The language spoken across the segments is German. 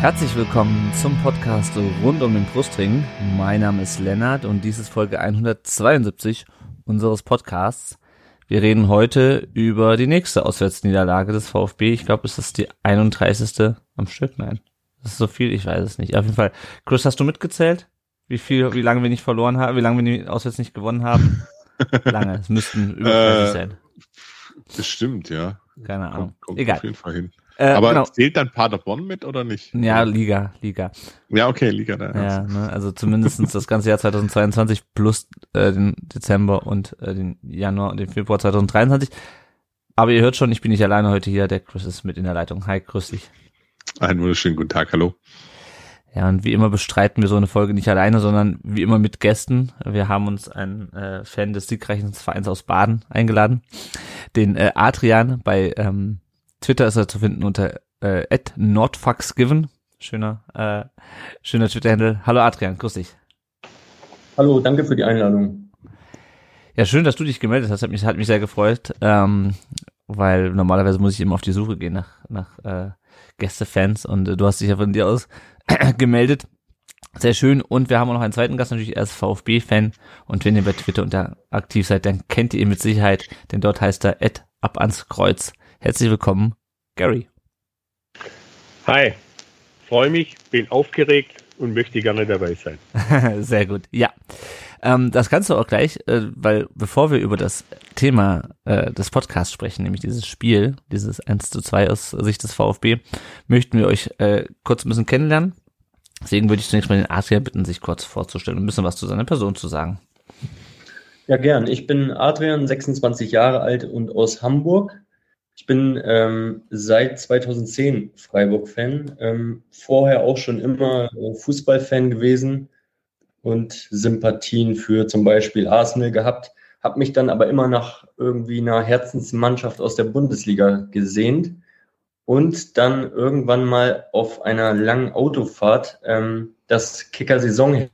Herzlich willkommen zum Podcast rund um den Brustring. Mein Name ist Lennart und dies ist Folge 172 unseres Podcasts. Wir reden heute über die nächste Auswärtsniederlage des VfB. Ich glaube, es ist die 31. am Stück. Nein, das ist so viel, ich weiß es nicht. Auf jeden Fall. Chris, hast du mitgezählt? Wie viel, wie lange wir nicht verloren haben, wie lange wir die auswärts nicht gewonnen haben? lange, es müssten über 30 Äh, sein. Bestimmt, ja. Keine Ahnung. Kommt, kommt Egal. auf jeden Fall hin. Äh, Aber genau. zählt dann Paderborn mit oder nicht? Ja, Liga, Liga. Ja, okay, Liga da. Ja, ne, also zumindestens das ganze Jahr 2022 plus äh, den Dezember und äh, den Januar und den Februar 2023. Aber ihr hört schon, ich bin nicht alleine heute hier, der Chris ist mit in der Leitung. Hi, grüß dich. Einen wunderschönen guten Tag, hallo. Ja, und wie immer bestreiten wir so eine Folge nicht alleine, sondern wie immer mit Gästen. Wir haben uns einen äh, Fan des siegreichen Vereins aus Baden eingeladen, den äh, Adrian. Bei ähm, Twitter ist er zu finden unter äh, @nordfaxgiven. Schöner, äh, schöner Twitter-Handle. Hallo Adrian, grüß dich. Hallo, danke für die Einladung. Ja, schön, dass du dich gemeldet hast. Hat mich, hat mich sehr gefreut, ähm, weil normalerweise muss ich immer auf die Suche gehen nach, nach äh, Gästefans und äh, du hast dich ja von dir aus gemeldet. Sehr schön. Und wir haben auch noch einen zweiten Gast, natürlich er ist VfB-Fan. Und wenn ihr bei Twitter unter aktiv seid, dann kennt ihr ihn mit Sicherheit, denn dort heißt er Ed ab ans Kreuz. Herzlich willkommen, Gary. Hi, freue mich, bin aufgeregt und möchte gerne dabei sein. Sehr gut. Ja. Ähm, das kannst du auch gleich, äh, weil bevor wir über das Thema äh, des Podcasts sprechen, nämlich dieses Spiel, dieses 1 zu 2 aus Sicht des VfB, möchten wir euch äh, kurz ein bisschen kennenlernen. Deswegen würde ich zunächst mal den Adrian bitten, sich kurz vorzustellen und ein bisschen was zu seiner Person zu sagen. Ja, gern. Ich bin Adrian, 26 Jahre alt und aus Hamburg. Ich bin ähm, seit 2010 Freiburg-Fan, ähm, vorher auch schon immer äh, Fußballfan gewesen und Sympathien für zum Beispiel Arsenal gehabt, habe mich dann aber immer nach irgendwie einer Herzensmannschaft aus der Bundesliga gesehnt und dann irgendwann mal auf einer langen Autofahrt ähm, das Kicker-Saison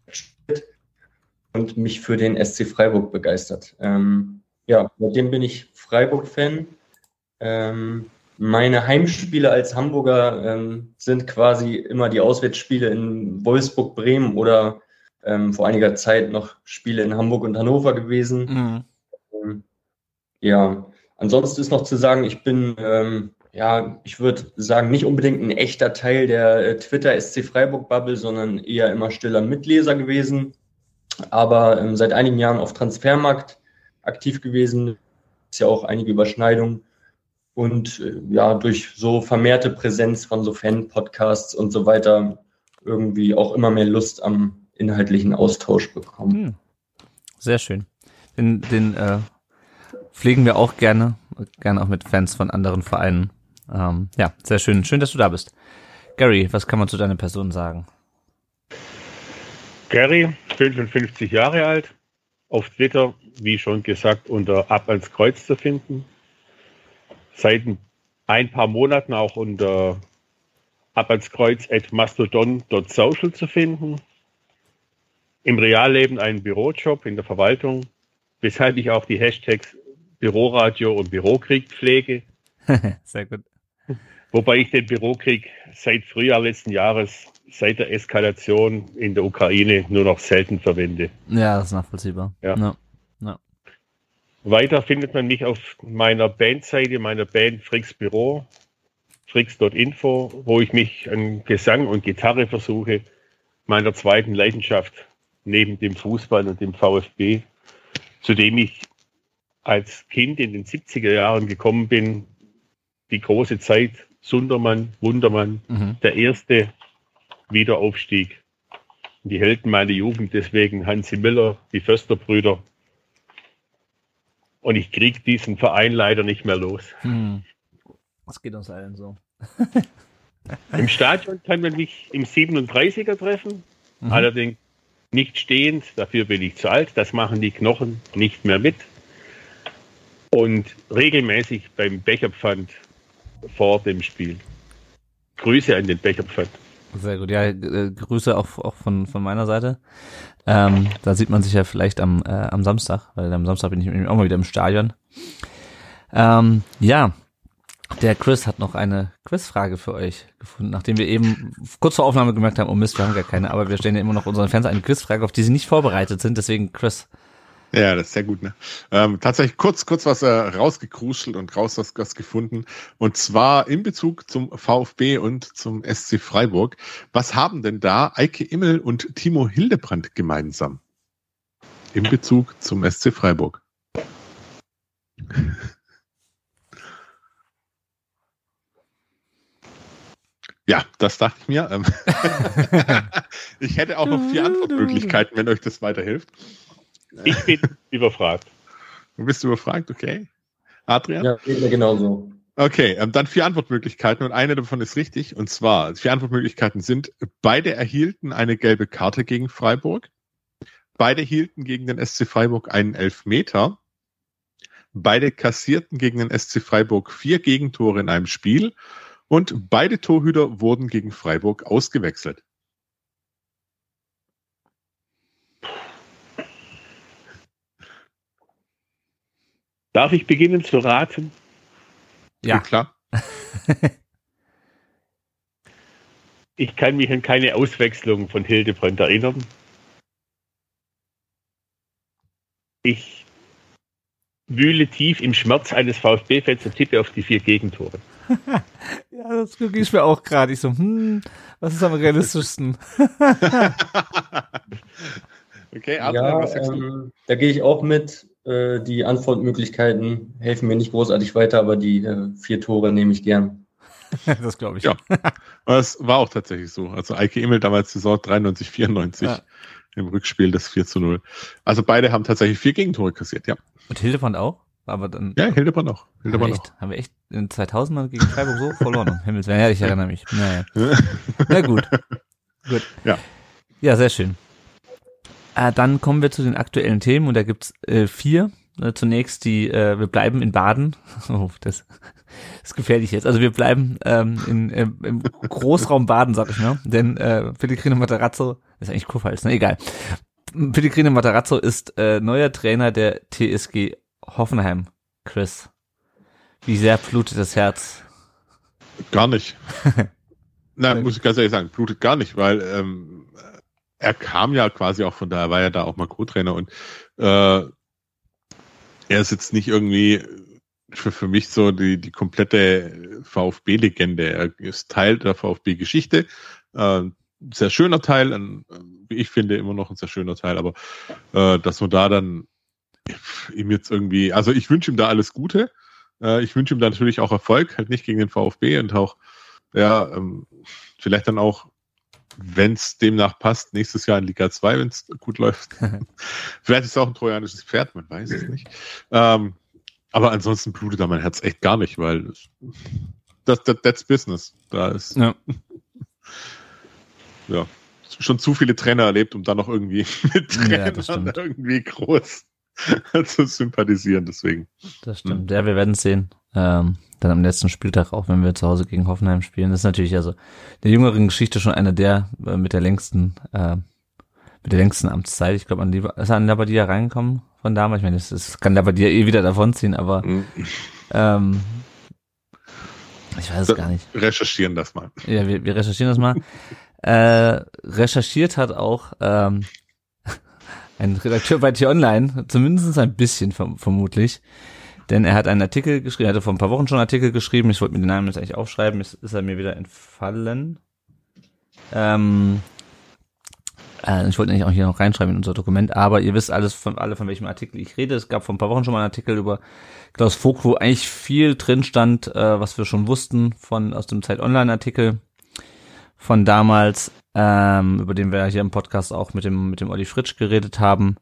und mich für den SC Freiburg begeistert. Ähm, ja, seitdem bin ich Freiburg-Fan. Ähm, meine Heimspiele als Hamburger ähm, sind quasi immer die Auswärtsspiele in Wolfsburg, Bremen oder ähm, vor einiger Zeit noch Spiele in Hamburg und Hannover gewesen. Mhm. Ähm, ja, ansonsten ist noch zu sagen, ich bin, ähm, ja, ich würde sagen, nicht unbedingt ein echter Teil der äh, Twitter SC Freiburg Bubble, sondern eher immer stiller Mitleser gewesen. Aber ähm, seit einigen Jahren auf Transfermarkt aktiv gewesen. Ist ja auch einige Überschneidungen. Und äh, ja, durch so vermehrte Präsenz von so Fan-Podcasts und so weiter irgendwie auch immer mehr Lust am inhaltlichen Austausch bekommen. Hm. Sehr schön. Den, den äh, pflegen wir auch gerne, gerne auch mit Fans von anderen Vereinen. Ähm, ja, sehr schön. Schön, dass du da bist. Gary, was kann man zu deiner Person sagen? Gary, 55 Jahre alt, auf Twitter, wie schon gesagt, unter Ab ans Kreuz zu finden. Seit ein paar Monaten auch unter Ab ans Kreuz at mastodon.social zu finden. Im Realleben einen Bürojob in der Verwaltung, weshalb ich auch die Hashtags Büroradio und Bürokrieg pflege. sehr gut. Wobei ich den Bürokrieg seit Frühjahr letzten Jahres, seit der Eskalation in der Ukraine, nur noch selten verwende. Ja, das ist nachvollziehbar. Ja. ja. Weiter findet man mich auf meiner Bandseite, meiner Band Fricks Büro, fricks.info, wo ich mich an Gesang und Gitarre versuche, meiner zweiten Leidenschaft neben dem Fußball und dem VfB, zu dem ich als Kind in den 70er Jahren gekommen bin, die große Zeit Sundermann, Wundermann, Mhm. der erste Wiederaufstieg. Die Helden meiner Jugend, deswegen Hansi Müller, die Försterbrüder. Und ich krieg diesen Verein leider nicht mehr los. Hm. Das geht uns allen so. Im Stadion kann man mich im 37er treffen. Mhm. Allerdings nicht stehend, dafür bin ich zu alt, das machen die Knochen nicht mehr mit. Und regelmäßig beim Becherpfand vor dem Spiel. Grüße an den Becherpfand. Sehr gut, ja, äh, Grüße auch, auch von, von meiner Seite. Ähm, da sieht man sich ja vielleicht am, äh, am Samstag, weil am Samstag bin ich auch mal wieder im Stadion. Ähm, ja, der Chris hat noch eine Quizfrage für euch gefunden, nachdem wir eben kurz vor Aufnahme gemerkt haben, oh Mist, wir haben gar keine, aber wir stellen ja immer noch unseren Fans eine Quizfrage, auf die sie nicht vorbereitet sind. Deswegen, Chris, Ja, das ist sehr gut, ne? Ähm, tatsächlich kurz, kurz was äh, rausgekruschelt und raus was, was gefunden. Und zwar in Bezug zum VfB und zum SC Freiburg. Was haben denn da Eike Immel und Timo Hildebrand gemeinsam? In Bezug zum SC Freiburg. Ja, das dachte ich mir. Ähm, ich hätte auch noch vier Antwortmöglichkeiten, wenn euch das weiterhilft. Ich bin überfragt. Du bist überfragt, okay. Adrian? Ja, geht mir genauso. Okay, ähm, dann vier Antwortmöglichkeiten und eine davon ist richtig. Und zwar, vier Antwortmöglichkeiten sind, beide erhielten eine gelbe Karte gegen Freiburg. Beide hielten gegen den SC Freiburg einen Elfmeter. Beide kassierten gegen den SC Freiburg vier Gegentore in einem Spiel. Und beide Torhüter wurden gegen Freiburg ausgewechselt. Darf ich beginnen zu raten? Ja. klar. Ich kann mich an keine Auswechslung von Hildebrand erinnern. Ich wühle tief im Schmerz eines VfB-Fans und tippe auf die vier Gegentore. Ja, das ging ich mir auch gerade. Ich so, hm, was ist am realistischsten? okay, Adrian, Ja, was sagst du? ähm, da gehe ich auch mit. Äh, die Antwortmöglichkeiten helfen mir nicht großartig weiter, aber die äh, vier Tore nehme ich gern. das glaube ich. Ja. Das war auch tatsächlich so. Also Eike Immel damals Saison 93, 94 Ja. im Rückspiel das 4 zu 0. Also beide haben tatsächlich vier Gegentore kassiert, ja. Und Hildebrand auch? Aber dann Ja, Hildebrand auch. haben, wir Hildebrand echt, haben wir echt in 2000 mal gegen Freiburg so verloren. Um Himmels Willen. Ja, ich erinnere mich. Naja. Na gut. Gut. Ja. Ja, sehr schön. Äh, dann kommen wir zu den aktuellen Themen und da gibt's äh, vier. Äh, zunächst die, äh, wir bleiben in Baden. Oh, das, ist gefährlich jetzt. Also wir bleiben ähm, in, im, im Großraum Baden, sag ich mal. Denn äh, Pellegrino Matarazzo, ist eigentlich Kurpfalz, ne? Egal. Pellegrino Matarazzo ist äh, neuer Trainer der TSG Hoffenheim. Chris, wie sehr blutet das Herz? Gar nicht. Na, muss ich ganz ehrlich sagen, blutet gar nicht, weil ähm, er kam ja quasi auch von da, er war ja da auch mal Co-Trainer und äh, er ist jetzt nicht irgendwie für, für mich so die, die komplette VfB-Legende. Er ist Teil der VfB-Geschichte. Äh, sehr schöner Teil, ein, wie ich finde, immer noch ein sehr schöner Teil, aber äh, dass man da dann ihm jetzt irgendwie, also ich wünsche ihm da alles Gute. Äh, ich wünsche ihm da natürlich auch Erfolg, halt nicht gegen den VfB und auch, ja, ähm, vielleicht dann auch, wenn es demnach passt, nächstes Jahr in Liga 2, wenn es gut läuft. vielleicht ist es auch ein trojanisches Pferd, man weiß es nicht. Ähm, aber ansonsten blutet da mein Herz echt gar nicht, weil das, das, that's business. Da ist Ja. ja schon zu viele Trainer erlebt, um dann noch irgendwie mit Ja, Trainern stimmt. irgendwie groß zu sympathisieren. Deswegen. Das stimmt. Ja, wir werden es sehen. Ähm, dann am letzten Spieltag auch, wenn wir zu Hause gegen Hoffenheim spielen. Das ist natürlich also der jüngeren Geschichte schon einer der äh, mit der längsten, äh, mit der längsten Amtszeit. Ich glaube, an die ist an Labadia reingekommen von damals. Ich meine, das, das kann Labadia eh wieder davonziehen, aber ähm, ich weiß es gar nicht. Recherchieren das mal. Ja, wir, wir recherchieren das mal. äh, recherchiert hat auch ähm, ein Redakteur bei T-Online, zumindest ein bisschen verm vermutlich, denn er hat einen Artikel geschrieben, er hatte vor ein paar Wochen schon einen Artikel geschrieben, ich wollte mir den Namen jetzt eigentlich aufschreiben, jetzt ist er mir wieder entfallen. Ähm, äh, ich wollte eigentlich auch hier noch reinschreiben in unser Dokument, aber ihr wisst alles von alle von welchem Artikel ich rede. Es gab vor ein paar Wochen schon mal einen Artikel über Klaus Vogt, wo eigentlich viel drin stand, äh, was wir schon wussten von aus dem Zeit Online Artikel von damals, ähm, über den wir hier im Podcast auch mit dem mit dem Olli Fritsch geredet haben.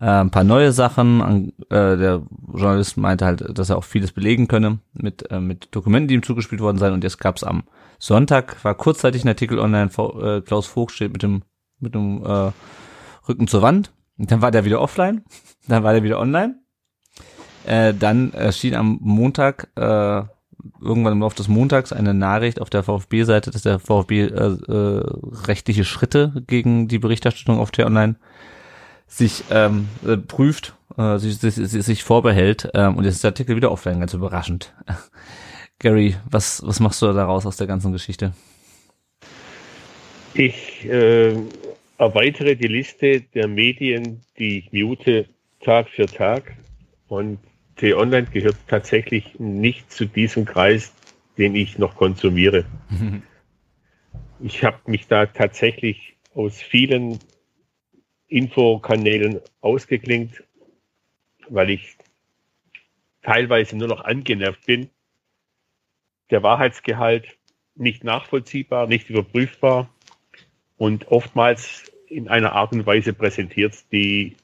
Äh, ein paar neue Sachen. An, äh, der Journalist meinte halt, dass er auch vieles belegen könne mit äh, mit Dokumenten, die ihm zugespielt worden seien. Und jetzt gab es am Sonntag war kurzzeitig ein Artikel online. Äh, Klaus Vogt steht mit dem mit dem äh, Rücken zur Wand. Und dann war der wieder offline. Dann war der wieder online. Äh, dann erschien am Montag, äh, irgendwann im Laufe des Montags, eine Nachricht auf der VfB-Seite, dass der VfB äh, äh, rechtliche Schritte gegen die Berichterstattung auf T-Online sich ähm, äh, prüft, äh, sich, sich, sich vorbehält. Ähm, und jetzt ist der Artikel wieder offline, ganz überraschend. Gary, was, was machst du daraus aus der ganzen Geschichte? Ich äh, erweitere die Liste der Medien, die ich mute, Tag für Tag. Und T-Online gehört tatsächlich nicht zu diesem Kreis, den ich noch konsumiere. ich habe mich da tatsächlich aus vielen Infokanälen ausgeklingt, weil ich teilweise nur noch angenervt bin. Der Wahrheitsgehalt nicht nachvollziehbar, nicht überprüfbar und oftmals in einer Art und Weise präsentiert, die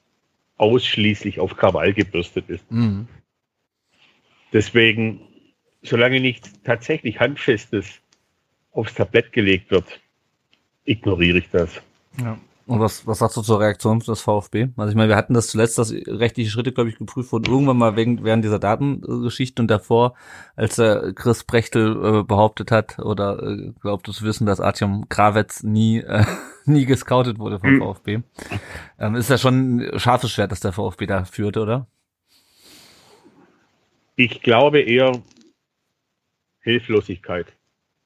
ausschließlich auf Krawall gebürstet ist. Mhm. Deswegen, solange nicht tatsächlich Handfestes aufs Tablett gelegt wird, ignoriere ich das. Ja. Und was, was sagst du zur Reaktion des VfB? Also ich meine, wir hatten das zuletzt, dass rechtliche Schritte, glaube ich, geprüft wurden, irgendwann mal wegen, während dieser Datengeschichte und davor, als der Chris Brechtel äh, behauptet hat oder äh, glaubt zu wissen, dass Artyom Krawetz nie, äh, nie gescoutet wurde vom mhm. VfB. Ähm, ist ja schon ein scharfes Schwert, dass der VfB da führte, oder? Ich glaube eher Hilflosigkeit.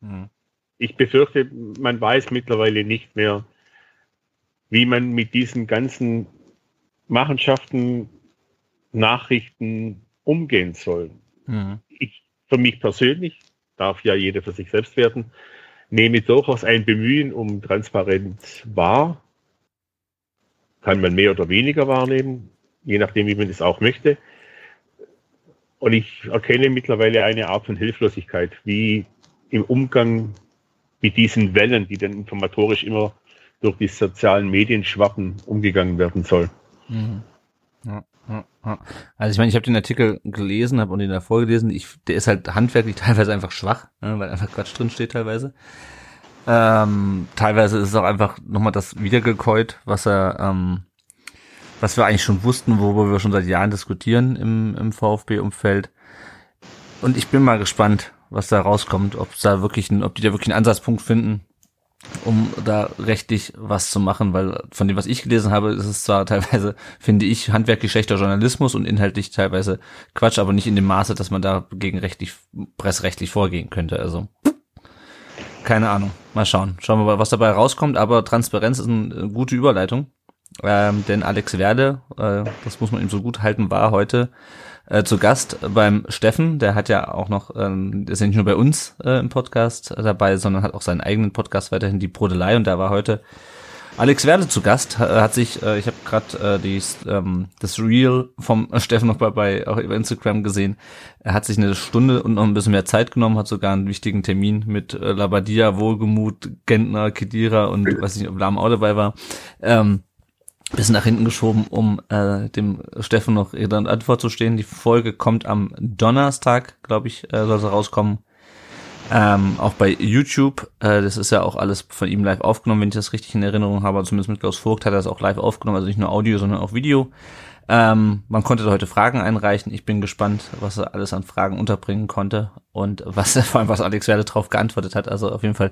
Mhm. Ich befürchte, man weiß mittlerweile nicht mehr, wie man mit diesen ganzen Machenschaften, Nachrichten umgehen soll. Mhm. Ich, für mich persönlich, darf ja jeder für sich selbst werden, nehme durchaus ein Bemühen um Transparenz wahr. Kann man mehr oder weniger wahrnehmen, je nachdem, wie man es auch möchte. Und ich erkenne mittlerweile eine Art von Hilflosigkeit, wie im Umgang mit diesen Wellen, die dann informatorisch immer durch die sozialen Medien schwappen umgegangen werden soll. Mhm. Also ich meine, ich habe den Artikel gelesen, habe und ihn davor gelesen. Ich, der ist halt handwerklich teilweise einfach schwach, ne, weil einfach Quatsch drin steht teilweise. Ähm, teilweise ist es auch einfach nochmal das wiedergekäut, was er, ähm, was wir eigentlich schon wussten, worüber wir schon seit Jahren diskutieren im, im VfB-Umfeld. Und ich bin mal gespannt, was da rauskommt, ob da wirklich, ein, ob die da wirklich einen Ansatzpunkt finden, um da rechtlich was zu machen, weil von dem, was ich gelesen habe, ist es zwar teilweise, finde ich, handwerklich schlechter Journalismus und inhaltlich teilweise Quatsch, aber nicht in dem Maße, dass man da gegen rechtlich, pressrechtlich vorgehen könnte. Also keine Ahnung. Mal schauen. Schauen wir mal, was dabei rauskommt. Aber Transparenz ist eine gute Überleitung. Ähm, denn Alex Werde, äh, das muss man ihm so gut halten, war heute äh, zu Gast beim Steffen. Der hat ja auch noch, ähm, ist ja nicht nur bei uns äh, im Podcast dabei, sondern hat auch seinen eigenen Podcast weiterhin, die Brodelei. Und da war heute Alex Werde zu Gast. Hat sich, äh, ich habe gerade äh, ähm, das Reel vom Steffen noch bei, bei auch über Instagram gesehen. Er hat sich eine Stunde und noch ein bisschen mehr Zeit genommen, hat sogar einen wichtigen Termin mit äh, Labadia, Wohlgemut, Gentner, Kedira und weiß nicht, ob Lahm auch dabei war. Ähm, bisschen nach hinten geschoben, um äh, dem Steffen noch und Antwort zu stehen. Die Folge kommt am Donnerstag, glaube ich, äh, soll sie rauskommen. Ähm, auch bei YouTube. Äh, das ist ja auch alles von ihm live aufgenommen, wenn ich das richtig in Erinnerung habe. Zumindest mit Klaus Vogt hat er das auch live aufgenommen, also nicht nur Audio, sondern auch Video. Ähm, man konnte heute Fragen einreichen. Ich bin gespannt, was er alles an Fragen unterbringen konnte und was vor allem, was Alex Werde drauf geantwortet hat. Also auf jeden Fall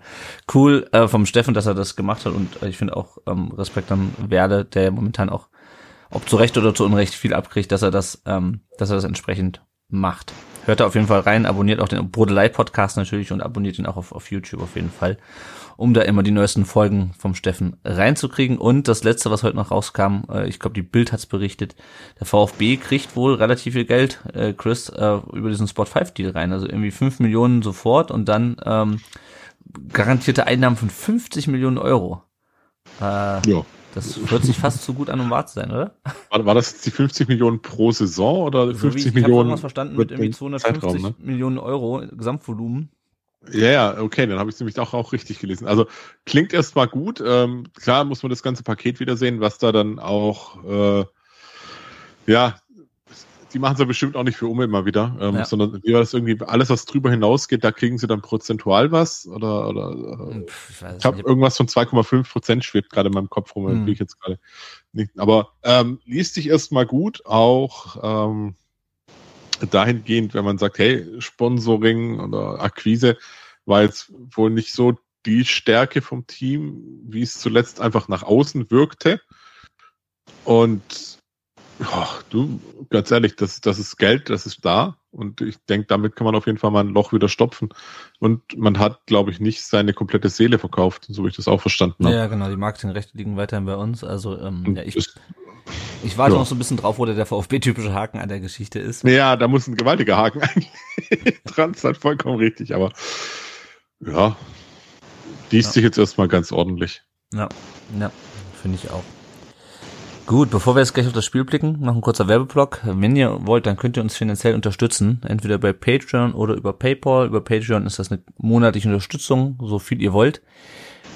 cool äh, vom Steffen, dass er das gemacht hat und äh, ich finde auch ähm, Respekt an Werde, der momentan auch, ob zu Recht oder zu Unrecht viel abkriegt, dass er das, ähm, dass er das entsprechend macht. Hört da auf jeden Fall rein, abonniert auch den Brodelei Podcast natürlich und abonniert ihn auch auf, auf YouTube auf jeden Fall um da immer die neuesten Folgen vom Steffen reinzukriegen. Und das letzte, was heute noch rauskam, äh, ich glaube, die Bild hat's berichtet, der VfB kriegt wohl relativ viel Geld, äh, Chris, äh, über diesen Spot 5 Deal rein. Also irgendwie 5 Millionen sofort und dann ähm, garantierte Einnahmen von 50 Millionen Euro. Äh, ja. Das hört sich fast zu gut an, um wahr zu sein, oder? War, war das die 50 Millionen pro Saison oder 50 so wie, ich Millionen? Ich habe verstanden mit irgendwie 250 Zeitraum, ne? Millionen Euro Gesamtvolumen. Ja, ja, okay, dann habe ich es nämlich auch, auch richtig gelesen. Also klingt erstmal gut. Ähm, klar muss man das ganze Paket wiedersehen, was da dann auch, äh, ja, die machen es ja bestimmt auch nicht für Umme immer wieder, ähm, Ja. sondern wie war das irgendwie, alles was drüber hinausgeht, da kriegen sie dann prozentual was oder, oder äh, Pff, ich ich habe irgendwas von 2,5 Prozent schwebt gerade in meinem Kopf rum, Hm. ich jetzt gerade nicht. Aber ähm, liest sich erstmal gut, auch ähm, dahingehend, wenn man sagt, hey, Sponsoring oder Akquise war jetzt wohl nicht so die Stärke vom Team, wie es zuletzt einfach nach außen wirkte. Und ja, du, ganz ehrlich, das, das ist Geld, das ist da. Und ich denke, damit kann man auf jeden Fall mal ein Loch wieder stopfen. Und man hat, glaube ich, nicht seine komplette Seele verkauft, so wie ich das auch verstanden habe. Ja, genau, die Marketingrechte liegen weiterhin bei uns. Also ähm, ja, ich, es- ich warte ja. noch so ein bisschen drauf, wo der, der VfB-typische Haken an der Geschichte ist. Ja, da muss ein gewaltiger Haken eigentlich dran sein, vollkommen richtig. Aber ja, liest Ja. sich jetzt erstmal ganz ordentlich. Ja, ja, finde ich auch. Gut, bevor wir jetzt gleich auf das Spiel blicken, noch ein kurzer Werbeblock. Wenn ihr wollt, dann könnt ihr uns finanziell unterstützen, entweder bei Patreon oder über PayPal. Über Patreon ist das eine monatliche Unterstützung, so viel ihr wollt.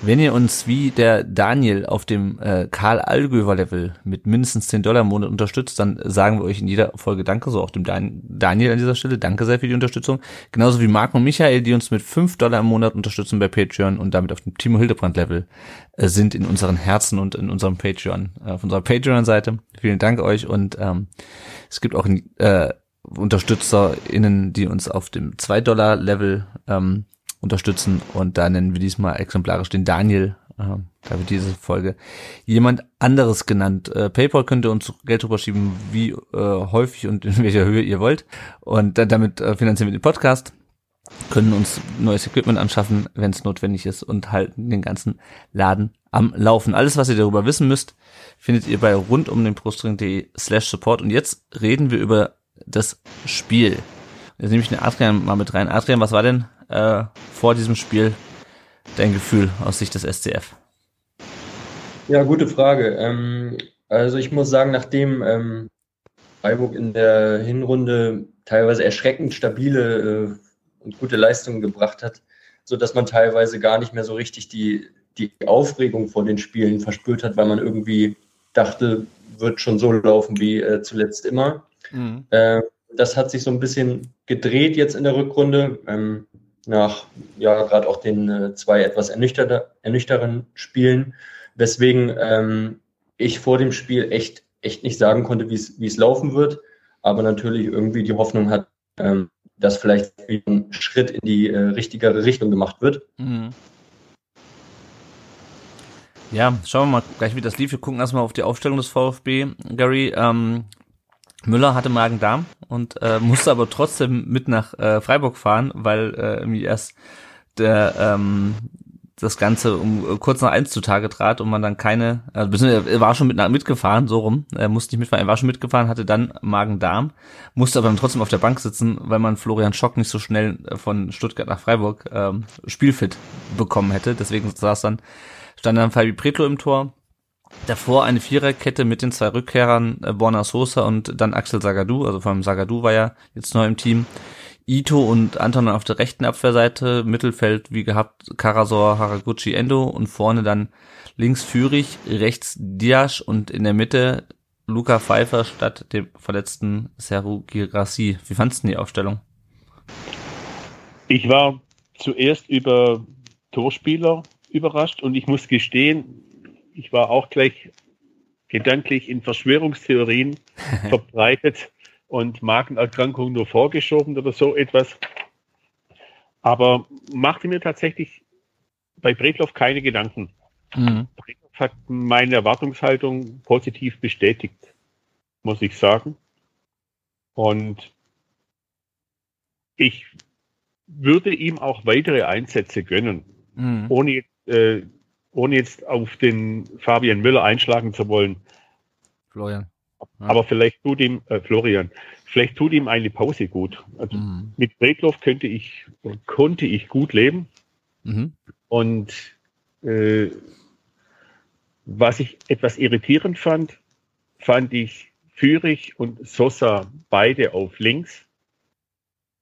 Wenn ihr uns wie der Daniel auf dem äh, Karl Allgöver Level mit mindestens 10 Dollar im Monat unterstützt, dann sagen wir euch in jeder Folge Danke, so auch dem Dan Daniel an dieser Stelle. Danke sehr für die Unterstützung. Genauso wie Marc und Michael, die uns mit 5 Dollar im Monat unterstützen bei Patreon und damit auf dem Timo Hildebrand Level äh, sind in unseren Herzen und in unserem Patreon, äh, auf unserer Patreon-Seite. Vielen Dank euch und ähm, es gibt auch äh, UnterstützerInnen, die uns auf dem 2-Dollar-Level ähm, unterstützen und da nennen wir diesmal exemplarisch den Daniel. Ähm, da wird diese Folge jemand anderes genannt. Äh, PayPal könnt ihr uns Geld rüberschieben, wie äh, häufig und in welcher Höhe ihr wollt. Und dann damit äh, finanzieren wir den Podcast, können uns neues Equipment anschaffen, wenn es notwendig ist und halten den ganzen Laden am Laufen. Alles, was ihr darüber wissen müsst, findet ihr bei rundumdenbrustring.de slash support. Und jetzt reden wir über das Spiel. Jetzt nehme ich den Adrian mal mit rein. Adrian, was war denn äh, vor diesem Spiel dein Gefühl aus Sicht des SCF? Ja, gute Frage. Ähm, also ich muss sagen, nachdem ähm, Freiburg in der Hinrunde teilweise erschreckend stabile äh, und gute Leistungen gebracht hat, so dass man teilweise gar nicht mehr so richtig die, die Aufregung vor den Spielen verspürt hat, weil man irgendwie dachte, wird schon so laufen wie äh, zuletzt immer. Äh, das hat sich so ein bisschen gedreht jetzt in der Rückrunde, ähm, nach ja gerade auch den äh, zwei etwas ernüchternden Spielen, weswegen ähm, ich vor dem Spiel echt, echt nicht sagen konnte, wie es wie es laufen wird, aber natürlich irgendwie die Hoffnung hat, ähm, dass vielleicht ein Schritt in die äh, richtigere Richtung gemacht wird. Mhm. Ja, schauen wir mal gleich, wie das lief. Wir gucken erstmal auf die Aufstellung des VfB. Gary, ähm, Müller hatte Magen-Darm und äh, musste aber trotzdem mit nach äh, Freiburg fahren, weil äh, irgendwie erst der ähm, das Ganze um äh, kurz nach eins zutage trat und man dann keine, also er war schon mit, mitgefahren, so rum, er musste nicht mitfahren, er war schon mitgefahren, hatte dann Magen-Darm, musste aber dann trotzdem auf der Bank sitzen, weil man Florian Schock nicht so schnell äh, von Stuttgart nach Freiburg ähm, spielfit bekommen hätte. Deswegen saß dann, stand dann Fabi Pretlo im Tor. Davor eine Viererkette mit den zwei Rückkehrern, äh, Borna Sosa und dann Axel Sagadou, also vor allem Sagadou war ja jetzt neu im Team. Ito und Anton auf der rechten Abwehrseite, Mittelfeld wie gehabt Karasor, Haraguchi, Endo und vorne dann links Führig, rechts Diasch und in der Mitte Luca Pfeiffer statt dem verletzten Seru Girassi. Wie fandst du die Aufstellung? Ich war zuerst über Torspieler überrascht und ich muss gestehen, ich war auch gleich gedanklich in Verschwörungstheorien verbreitet und Magenerkrankung nur vorgeschoben oder so etwas. Aber machte mir tatsächlich bei Bredloff keine Gedanken. Mhm. Bredloff hat meine Erwartungshaltung positiv bestätigt, muss ich sagen. Und ich würde ihm auch weitere Einsätze gönnen, Mhm. ohne, äh, ohne jetzt auf den Fabian Müller einschlagen zu wollen. Florian. Ja. Aber vielleicht tut ihm, äh, Florian, vielleicht tut ihm eine Pause gut. Also Mhm. mit Bredloff könnte ich, konnte ich gut leben. Mhm. Und äh, was ich etwas irritierend fand, fand ich Führig und Sosa beide auf links.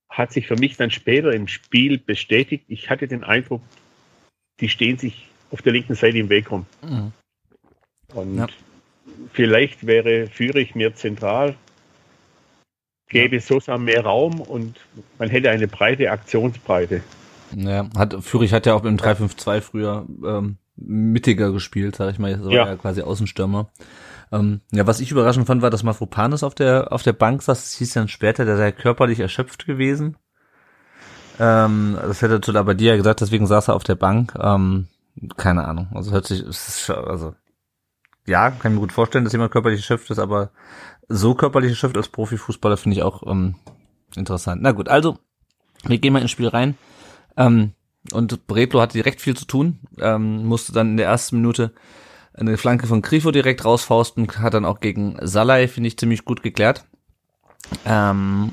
Hat sich für mich dann später im Spiel bestätigt. Ich hatte den Eindruck, die stehen sich auf der linken Seite im Weg rum. Mhm. Und Ja. vielleicht wäre Führig mehr zentral. gäbe Sosa mehr Raum und man hätte eine breite Aktionsbreite. Ja, hat, Fürich hat ja auch im 3-5-2 früher ähm, mittiger gespielt, sag ich mal. Das war ja, ja quasi Außenstürmer. Ähm, ja, was ich überraschend fand, war, dass Mafropanis auf der, auf der Bank saß. Das hieß dann später, der sei körperlich erschöpft gewesen. Ähm, das hätte zu ja gesagt, deswegen saß er auf der Bank. Ähm, keine Ahnung. Also hört sich, ist, also, ja, kann ich mir gut vorstellen, dass jemand körperlich erschöpft ist, aber so körperlich erschöpft als Profifußballer finde ich auch ähm, interessant. Na gut, also, wir gehen mal ins Spiel rein. Ähm, und Bredlo hatte direkt viel zu tun, ähm, musste dann in der ersten Minute eine Flanke von Grifo direkt rausfausten, hat dann auch gegen Salai, finde ich, ziemlich gut geklärt. Ähm,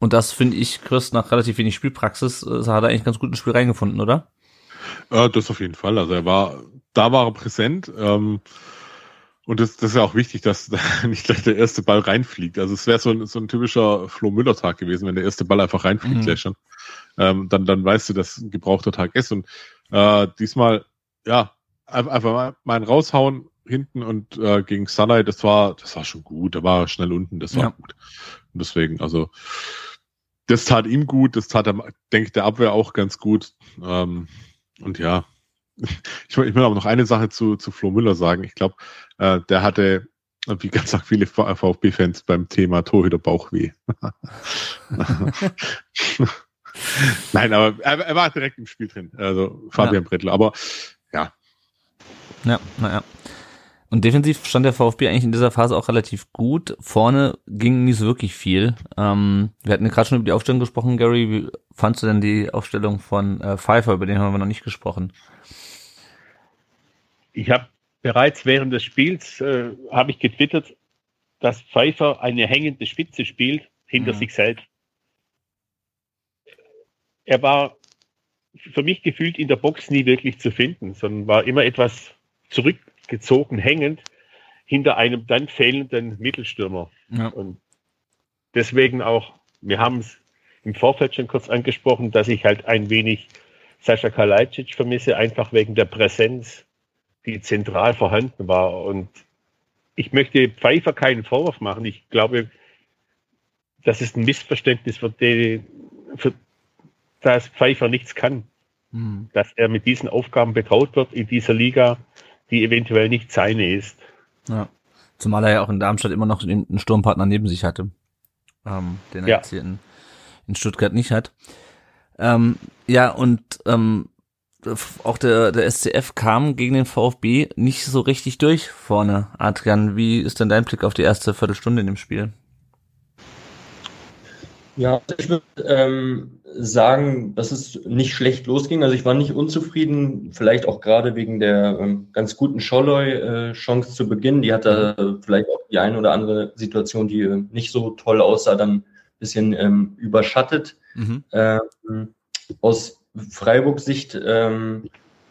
und das finde ich, Chris, nach relativ wenig Spielpraxis, äh, hat er eigentlich ganz gut ins Spiel reingefunden, oder? Äh, das auf jeden Fall. Also er war, da war er präsent. Ähm, und das, das ist ja auch wichtig, dass nicht gleich der erste Ball reinfliegt. Also es wäre so ein, so ein typischer Flo Müller-Tag gewesen, wenn der erste Ball einfach reinfliegt mhm. gleich schon ähm, dann, dann weißt du, dass ein gebrauchter Tag ist. Und äh, diesmal, ja, einfach mal, mal raushauen hinten und äh, gegen Sunlight, das war, das war schon gut. Da war er schnell unten, das war ja. gut. Und deswegen, also das tat ihm gut, das tat, denke ich, der Abwehr auch ganz gut. Ähm, und ja, ich, will, ich will aber noch eine Sache zu, zu Flo Müller sagen. Ich glaube, äh, der hatte, wie ganz viele VfB-Fans beim Thema Torhüter Bauchweh. Nein, aber er, er, war direkt im Spiel drin, also Fabian ja. Brettler. Aber ja. Ja, naja. Und defensiv stand der VfB eigentlich in dieser Phase auch relativ gut. Vorne ging nicht so wirklich viel. Ähm, wir hatten gerade schon über die Aufstellung gesprochen, Gary. Wie fandst du denn die Aufstellung von äh, Pfeiffer? Über den haben wir noch nicht gesprochen. Ich habe bereits während des Spiels äh, habe ich getwittert, dass Pfeiffer eine hängende Spitze spielt hinter mhm. sich selbst er war für mich gefühlt in der Box nie wirklich zu finden, sondern war immer etwas zurückgezogen, hängend hinter einem dann fehlenden Mittelstürmer. Ja. Und deswegen auch, wir haben es im Vorfeld schon kurz angesprochen, dass ich halt ein wenig Sascha Kalajdzic vermisse, einfach wegen der Präsenz, die zentral vorhanden war. Und ich möchte Pfeiffer keinen Vorwurf machen. Ich glaube, das ist ein Missverständnis für, die, für dass Pfeiffer nichts kann. Mhm. Dass er mit diesen Aufgaben betraut wird in dieser Liga, die eventuell nicht seine ist. Ja. Zumal er ja auch in Darmstadt immer noch einen Sturmpartner neben sich hatte, ähm, den er ja. jetzt hier in, in Stuttgart nicht hat. Ähm, ja, und ähm, auch der, der SCF kam gegen den VfB nicht so richtig durch vorne. Adrian, wie ist denn dein Blick auf die erste Viertelstunde in dem Spiel? Ja, ich würde ähm, sagen, dass es nicht schlecht losging. Also ich war nicht unzufrieden, vielleicht auch gerade wegen der ähm, ganz guten Scholloy-Chance äh, zu Beginn. Die hatte äh, vielleicht auch die eine oder andere Situation, die äh, nicht so toll aussah, dann ein bisschen ähm, überschattet. Mhm. Ähm, aus Freiburg-Sicht ähm,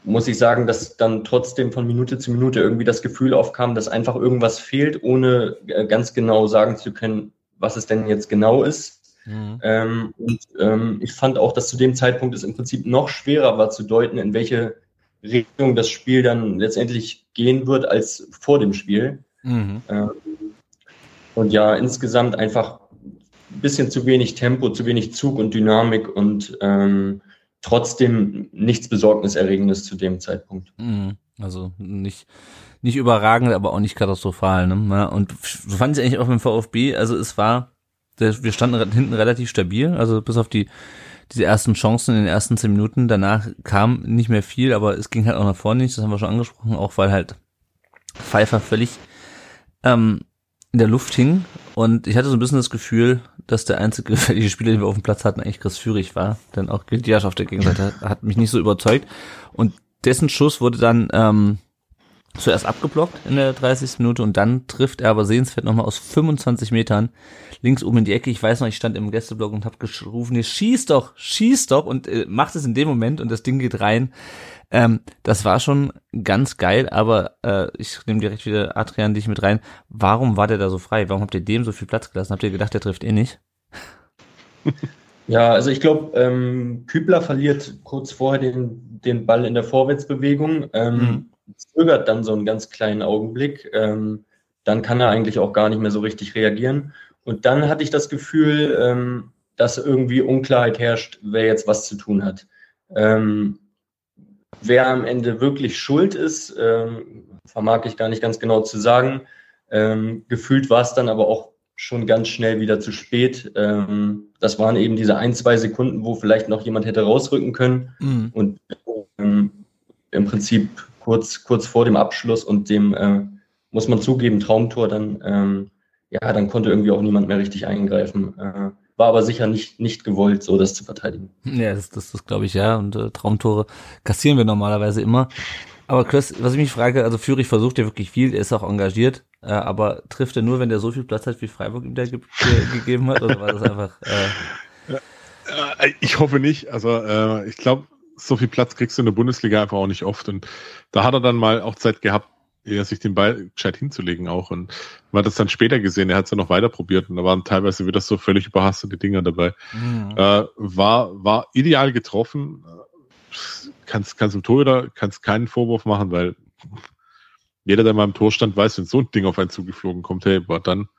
muss ich sagen, dass dann trotzdem von Minute zu Minute irgendwie das Gefühl aufkam, dass einfach irgendwas fehlt, ohne äh, ganz genau sagen zu können, was es denn jetzt genau ist. Mhm. Ähm, und ähm, ich fand auch, dass zu dem Zeitpunkt es im Prinzip noch schwerer war zu deuten, in welche Richtung das Spiel dann letztendlich gehen wird als vor dem Spiel. Mhm. Ähm, und ja, insgesamt einfach ein bisschen zu wenig Tempo, zu wenig Zug und Dynamik und ähm, trotzdem nichts Besorgniserregendes zu dem Zeitpunkt. Mhm. Also nicht, nicht überragend, aber auch nicht katastrophal. Ne? Und so fand ich eigentlich auch mit dem VfB, also es war der, wir standen hinten relativ stabil, also bis auf die diese ersten Chancen in den ersten zehn Minuten. Danach kam nicht mehr viel, aber es ging halt auch nach vorne nicht. Das haben wir schon angesprochen, auch weil halt Pfeiffer völlig ähm, in der Luft hing. Und ich hatte so ein bisschen das Gefühl, dass der einzige gefährliche Spieler, den wir auf dem Platz hatten, eigentlich Chris Führig war. Denn auch Gildiasch auf der Gegenseite hat mich nicht so überzeugt. Und dessen Schuss wurde dann ähm, zuerst abgeblockt in der 30. Minute und dann trifft er aber sehenswert nochmal aus 25 Metern links oben in die Ecke. Ich weiß noch, ich stand im Gästeblock und habe gerufen, hier, schieß doch, schieß doch und äh, macht es in dem Moment und das Ding geht rein. Ähm, das war schon ganz geil, aber äh, ich nehme direkt wieder Adrian dich mit rein. Warum war der da so frei? Warum habt ihr dem so viel Platz gelassen? Habt ihr gedacht, der trifft eh nicht? Ja, also ich glaube, ähm, Kübler verliert kurz vorher den, den Ball in der Vorwärtsbewegung. Ähm, mhm zögert dann so einen ganz kleinen Augenblick. Ähm, dann kann er eigentlich auch gar nicht mehr so richtig reagieren. Und dann hatte ich das Gefühl, ähm, dass irgendwie Unklarheit herrscht, wer jetzt was zu tun hat. Ähm, wer am Ende wirklich schuld ist, ähm, vermag ich gar nicht ganz genau zu sagen. Ähm, gefühlt war es dann aber auch schon ganz schnell wieder zu spät. Ähm, das waren eben diese ein, zwei Sekunden, wo vielleicht noch jemand hätte rausrücken können. Mhm. Und im Prinzip kurz, kurz vor dem Abschluss und dem, äh, muss man zugeben, Traumtor, dann, ähm, ja, dann konnte irgendwie auch niemand mehr richtig eingreifen. Äh, war aber sicher nicht, nicht gewollt, so das zu verteidigen. Ja, das, das, das glaube ich, ja. Und äh, Traumtore kassieren wir normalerweise immer. Aber Chris, was ich mich frage, also Fürich versucht ja wirklich viel, er ist auch engagiert, äh, aber trifft er nur, wenn der so viel Platz hat, wie Freiburg ihm da ge ge gegeben hat, oder war das einfach... Äh äh, ich hoffe nicht. Also äh, ich glaube, so viel Platz kriegst du in der Bundesliga einfach auch nicht oft. Und da hat er dann mal auch Zeit gehabt, eher sich den Ball gescheit hinzulegen auch. Und man hat das dann später gesehen, er hat es ja noch weiter probiert und da waren teilweise wieder so völlig überhastete Dinger dabei. Mhm. Äh, war, war ideal getroffen. Kannst, kannst im Torhüter, kannst keinen Vorwurf machen, weil jeder, der mal im Tor stand, weiß, wenn so ein Ding auf einen zugeflogen kommt, hey, boah, dann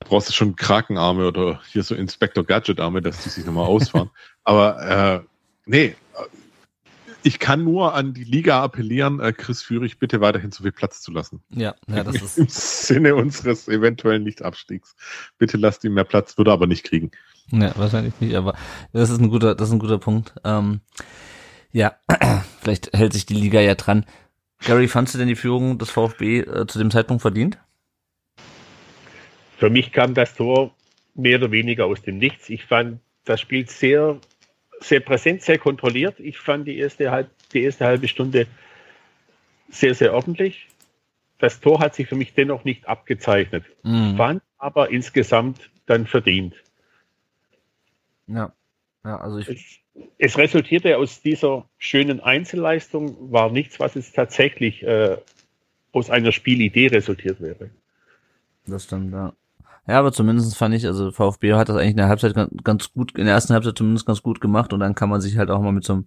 brauchst du schon Krakenarme oder hier so Inspector Gadget Arme, dass die sich nochmal ausfahren. Aber äh, nee, ich kann nur an die Liga appellieren, äh, Chris Führig bitte weiterhin so viel Platz zu lassen. Ja, ja das ist. Im Sinne unseres eventuellen Nicht-Abstiegs. Bitte lasst ihm mehr Platz, würde er aber nicht kriegen. Ja, wahrscheinlich nicht, aber das ist ein guter, das ist ein guter Punkt. Ähm, ja, vielleicht hält sich die Liga ja dran. Gary, fandst du denn die Führung des VfB äh, zu dem Zeitpunkt verdient? Für mich kam das Tor mehr oder weniger aus dem Nichts. Ich fand das Spiel sehr sehr präsent, sehr kontrolliert. Ich fand die erste, halb, die erste halbe Stunde sehr, sehr ordentlich. Das Tor hat sich für mich dennoch nicht abgezeichnet. Mhm. Fand aber insgesamt dann verdient. Ja. Ja, also ich. Es, es resultierte aus dieser schönen Einzelleistung, war nichts, was jetzt tatsächlich äh, aus einer Spielidee resultiert wäre. Das stimmt, ja. Ja, aber zumindest fand ich, also VfB hat das eigentlich in der Halbzeit ganz gut, in der ersten Halbzeit zumindest ganz gut gemacht und dann kann man sich halt auch mal mit so einem,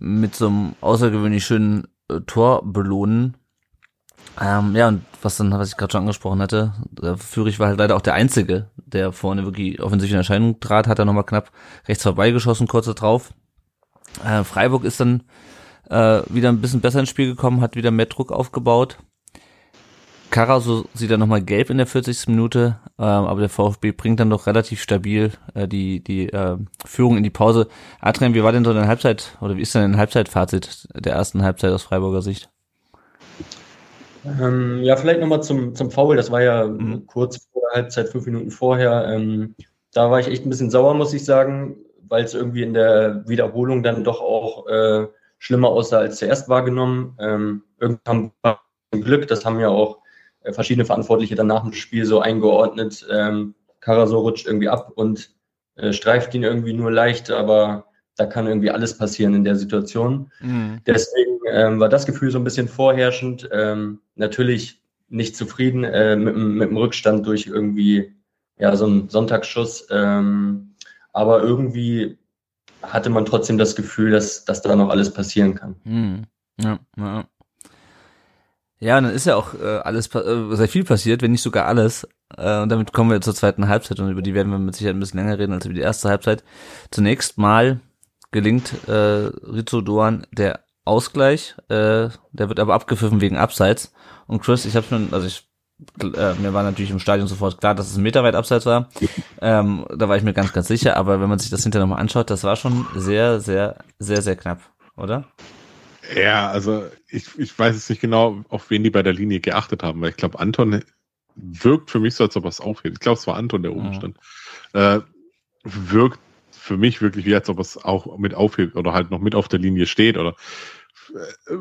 mit so einem außergewöhnlich schönen äh, Tor belohnen. Ähm, ja, und was dann, was ich gerade schon angesprochen hatte, der Führig war halt leider auch der Einzige, der vorne wirklich offensiv in Erscheinung trat, hat er nochmal knapp rechts vorbeigeschossen, kurz drauf. Äh, Freiburg ist dann äh, wieder ein bisschen besser ins Spiel gekommen, hat wieder mehr Druck aufgebaut. Karaso sieht dann nochmal gelb in der 40. Minute, ähm, aber der VfB bringt dann doch relativ stabil äh, die, die äh, Führung in die Pause. Adrian, wie war denn so dein Halbzeit, oder wie ist denn dein Halbzeitfazit der ersten Halbzeit aus Freiburger Sicht? Ähm, ja, vielleicht nochmal zum, zum Foul, das war ja mhm. kurz vor der Halbzeit, fünf Minuten vorher. Ähm, da war ich echt ein bisschen sauer, muss ich sagen, weil es irgendwie in der Wiederholung dann doch auch äh, schlimmer aussah als zuerst wahrgenommen. Ähm, irgendwann Glück, das haben ja auch verschiedene Verantwortliche dann nach dem Spiel so eingeordnet. Ähm, Karaso rutscht irgendwie ab und äh, streift ihn irgendwie nur leicht, aber da kann irgendwie alles passieren in der Situation. Mhm. Deswegen ähm, war das Gefühl so ein bisschen vorherrschend. Ähm, natürlich nicht zufrieden äh, mit, mit dem Rückstand durch irgendwie ja so einen Sonntagsschuss, ähm, aber irgendwie hatte man trotzdem das Gefühl, dass, dass da noch alles passieren kann. Mhm. Ja, ja. Ja, und dann ist ja auch äh, alles äh, sehr viel passiert, wenn nicht sogar alles. Äh, und damit kommen wir zur zweiten Halbzeit und über die werden wir mit Sicherheit ein bisschen länger reden als über die erste Halbzeit. Zunächst mal gelingt äh, Rizzo Doan der Ausgleich, äh, der wird aber abgepfiffen wegen Abseits. Und Chris, ich habe schon, also ich äh, mir war natürlich im Stadion sofort klar, dass es ein Meter weit abseits war. Ähm, da war ich mir ganz, ganz sicher. Aber wenn man sich das hinterher nochmal anschaut, das war schon sehr, sehr, sehr, sehr knapp, oder? Ja, also ich, ich weiß jetzt nicht genau, auf wen die bei der Linie geachtet haben, weil ich glaube, Anton wirkt für mich so, als ob er es aufhebt. Ich glaube, es war Anton, der oben mhm. stand. Äh, wirkt für mich wirklich wie, als ob es auch mit aufhebt oder halt noch mit auf der Linie steht oder äh,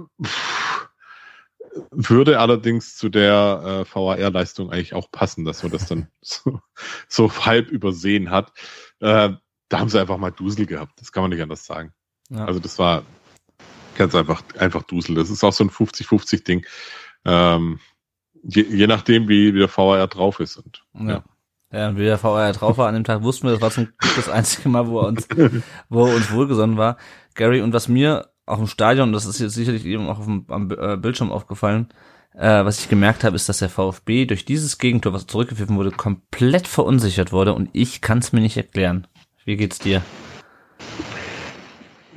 würde allerdings zu der äh, VAR-Leistung eigentlich auch passen, dass man das dann so, so halb übersehen hat. Äh, da haben sie einfach mal Dusel gehabt. Das kann man nicht anders sagen. Ja. Also das war ganz einfach, einfach Dusel. Das ist auch so ein 50-50-Ding. Ähm, je, je nachdem, wie, wie der VR drauf ist. Und, ja. ja. Ja, wie der VR drauf war an dem Tag, wussten wir, das war zum Glück das einzige Mal, wo er uns, wo er uns wohlgesonnen war. Gary, und was mir auch im Stadion, das ist jetzt sicherlich eben auch auf dem, am äh, Bildschirm aufgefallen, äh, was ich gemerkt habe, ist, dass der VfB durch dieses Gegentor, was zurückgepfiffen wurde, komplett verunsichert wurde und ich kann es mir nicht erklären. Wie geht's dir?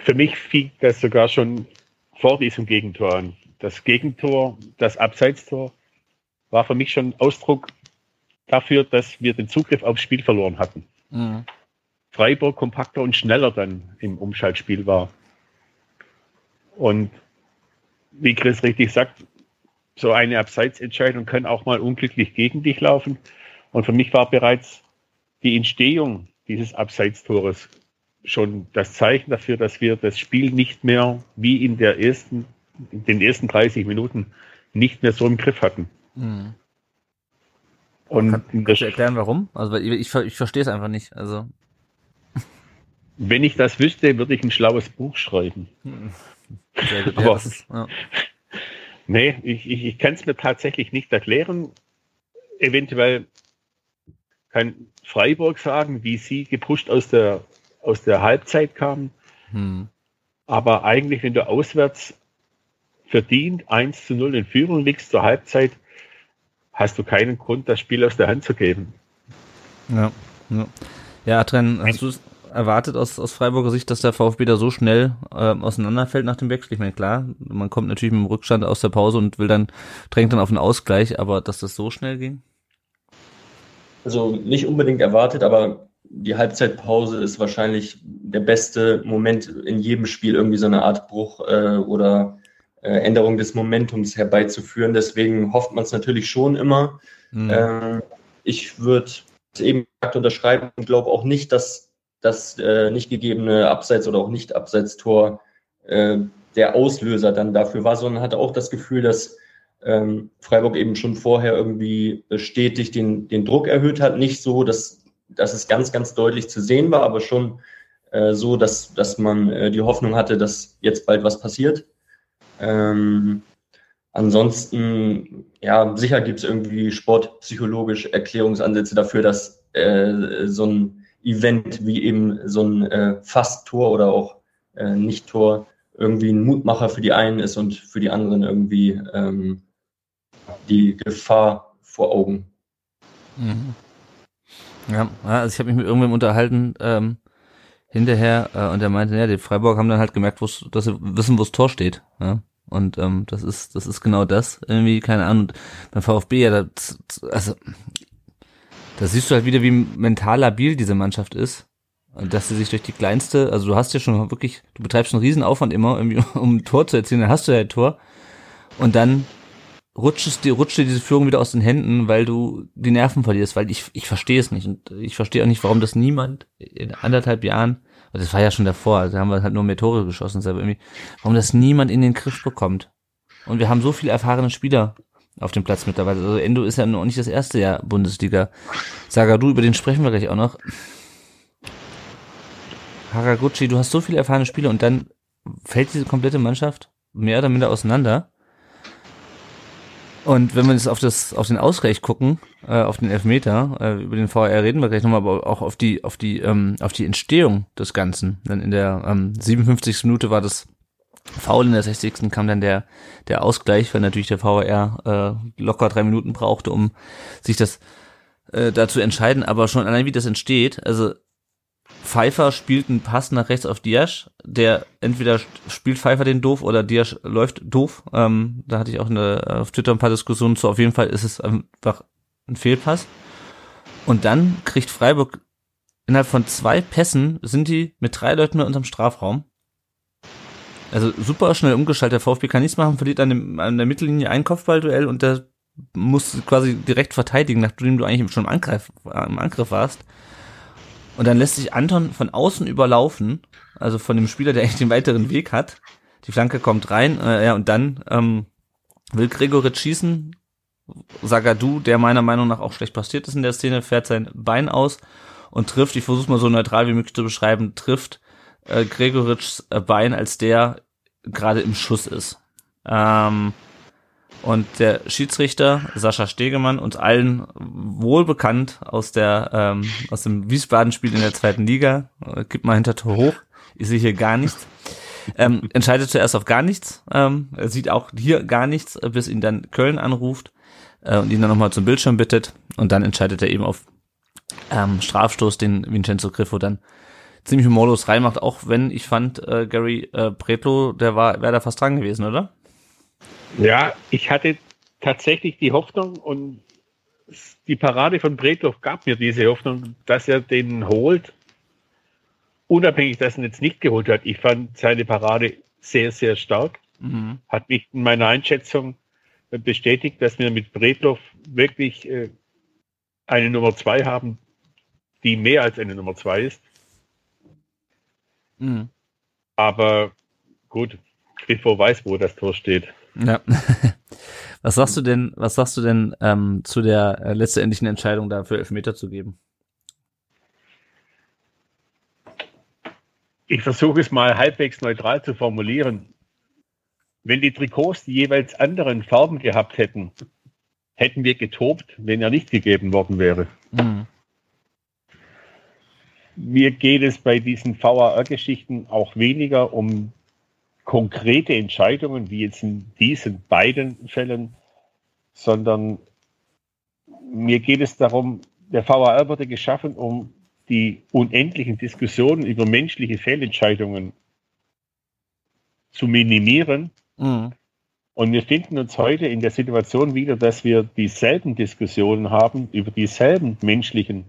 Für mich fing das sogar schon vor diesem Gegentor an. Das Gegentor, das Abseitstor, war für mich schon Ausdruck dafür, dass wir den Zugriff aufs Spiel verloren hatten. Mhm. Freiburg kompakter und schneller dann im Umschaltspiel war. Und wie Chris richtig sagt, so eine Abseitsentscheidung kann auch mal unglücklich gegen dich laufen. Und für mich war bereits die Entstehung dieses Abseitstores schon das Zeichen dafür, dass wir das Spiel nicht mehr wie in der ersten, in den ersten 30 Minuten nicht mehr so im Griff hatten. Mhm. Und Kann, kannst du erklären, warum? Also ich, ich, ich verstehe es einfach nicht. Also wenn ich das wüsste, würde ich ein schlaues Buch schreiben. Sehr gut. Aber, ist, ja. Nee, ich, ich, ich kann es mir tatsächlich nicht erklären. Eventuell kann Freiburg sagen, wie sie gepusht aus der, aus der Halbzeit kamen. Hm. Aber eigentlich, wenn du auswärts verdient 1 zu 0 in Führung liegst zur Halbzeit, hast du keinen Grund, das Spiel aus der Hand zu geben. Ja, ja. Ja, Adrian, hast du erwartet aus, aus Freiburger Sicht, dass der VfB da so schnell äh, auseinanderfällt nach dem Wechsel? Ich meine, klar, man kommt natürlich mit dem Rückstand aus der Pause und will dann, drängt dann auf den Ausgleich, aber dass das so schnell ging? Also nicht unbedingt erwartet, aber die Halbzeitpause ist wahrscheinlich der beste Moment in jedem Spiel, irgendwie so eine Art Bruch äh, oder äh, Änderung des Momentums herbeizuführen. Deswegen hofft man es natürlich schon immer. Mhm. Ähm, ich würde eben unterschreiben und glaube auch nicht, dass das äh, nicht gegebene Abseits- oder auch Nicht-Abseits-Tor äh, der Auslöser dann dafür war, sondern hatte auch das Gefühl, dass ähm, Freiburg eben schon vorher irgendwie stetig den, den Druck erhöht hat. Nicht so, dass, dass es ganz, ganz deutlich zu sehen war, aber schon äh, so, dass, dass man äh, die Hoffnung hatte, dass jetzt bald was passiert. Ähm, ansonsten, ja, sicher gibt es irgendwie sportpsychologisch Erklärungsansätze dafür, dass äh, so ein Event wie eben so ein äh, Fast-Tor oder auch äh, Nicht-Tor irgendwie ein Mutmacher für die einen ist und für die anderen irgendwie ähm, die Gefahr vor Augen. Mhm. Ja, also ich habe mich mit irgendwem unterhalten ähm, hinterher äh, und der meinte, ja, die Freiburg haben dann halt gemerkt, wo's, dass sie wissen, wo das Tor steht. Ja? Und ähm, das ist das ist genau das irgendwie keine Ahnung. Beim VfB ja, das, also da siehst du halt wieder, wie mental labil diese Mannschaft ist. Und dass sie sich durch die kleinste, also du hast ja schon wirklich, du betreibst einen riesen Aufwand immer, irgendwie, um ein Tor zu erzielen, dann hast du ja ein Tor. Und dann rutscht dir, rutscht dir diese Führung wieder aus den Händen, weil du die Nerven verlierst, weil ich, ich verstehe es nicht. Und ich verstehe auch nicht, warum das niemand in anderthalb Jahren, das war ja schon davor, also haben wir halt nur mehr Tore geschossen, selber irgendwie, warum das niemand in den Griff bekommt. Und wir haben so viele erfahrene Spieler auf dem Platz mittlerweile. Also Endo ist ja noch nicht das erste Jahr Bundesliga. Sagadu, über den sprechen wir gleich auch noch. Haraguchi, du hast so viele erfahrene Spieler und dann fällt diese komplette Mannschaft mehr oder minder auseinander. Und wenn wir jetzt auf das, auf den Ausgleich gucken, äh, auf den Elfmeter, äh, über den VR reden wir gleich nochmal, aber auch auf die, auf die, ähm, auf die Entstehung des Ganzen. Denn in der ähm, 57. Minute war das Foul in der 60. kam dann der, der Ausgleich, weil natürlich der VR äh, locker drei Minuten brauchte, um sich das äh, dazu entscheiden. Aber schon allein wie das entsteht, also Pfeiffer spielt einen Pass nach rechts auf Diasch, der entweder spielt Pfeiffer den doof oder Diasch läuft doof. Ähm, da hatte ich auch eine, auf Twitter ein paar Diskussionen zu. Auf jeden Fall ist es einfach ein Fehlpass. Und dann kriegt Freiburg innerhalb von zwei Pässen sind die mit drei Leuten mehr unterm Strafraum also super schnell umgeschaltet. Der VfB kann nichts machen, verliert an, dem, an der Mittellinie ein Kopfballduell und der muss quasi direkt verteidigen, nachdem du eigentlich schon im Angriff, im Angriff warst. Und dann lässt sich Anton von außen überlaufen, also von dem Spieler, der echt den weiteren Weg hat. Die Flanke kommt rein, äh, ja, und dann ähm, will Gregoritsch schießen. Sagadu, der meiner Meinung nach auch schlecht passiert ist in der Szene, fährt sein Bein aus und trifft, ich versuche mal so neutral wie möglich zu beschreiben, trifft äh, Gregoritschs Bein, als der gerade im Schuss ist. Ähm, und der Schiedsrichter Sascha Stegemann uns allen wohlbekannt aus der ähm, aus dem Wiesbaden-Spiel in der zweiten Liga, äh, gibt mal hinter Tor hoch, ich sehe hier gar nichts. ähm, entscheidet zuerst auf gar nichts. Ähm, er sieht auch hier gar nichts, bis ihn dann Köln anruft äh, und ihn dann nochmal zum Bildschirm bittet. Und dann entscheidet er eben auf ähm, Strafstoß, den Vincenzo Griffo dann ziemlich humorlos reinmacht, auch wenn ich fand, äh, Gary äh, Bretlo, der war, wäre da fast dran gewesen, oder? Ja, ich hatte tatsächlich die Hoffnung und die Parade von Bretloff gab mir diese Hoffnung, dass er den holt. Unabhängig, dass er ihn jetzt nicht geholt hat. Ich fand seine Parade sehr, sehr stark. Mhm. Hat mich in meiner Einschätzung bestätigt, dass wir mit Bretloff wirklich äh, eine Nummer zwei haben, die mehr als eine Nummer zwei ist. Mhm. Aber gut, Griffo weiß, wo das Tor steht. Ja. Was sagst du denn, was sagst du denn ähm, zu der äh, letztendlichen Entscheidung dafür Elfmeter zu geben? Ich versuche es mal halbwegs neutral zu formulieren. Wenn die Trikots die jeweils anderen Farben gehabt hätten, hätten wir getobt, wenn er nicht gegeben worden wäre. Mhm. Mir geht es bei diesen VAR-Geschichten auch weniger um konkrete Entscheidungen, wie jetzt in diesen beiden Fällen, sondern mir geht es darum, der VAR wurde geschaffen, um die unendlichen Diskussionen über menschliche Fehlentscheidungen zu minimieren. Mhm. Und wir finden uns heute in der Situation wieder, dass wir dieselben Diskussionen haben über dieselben menschlichen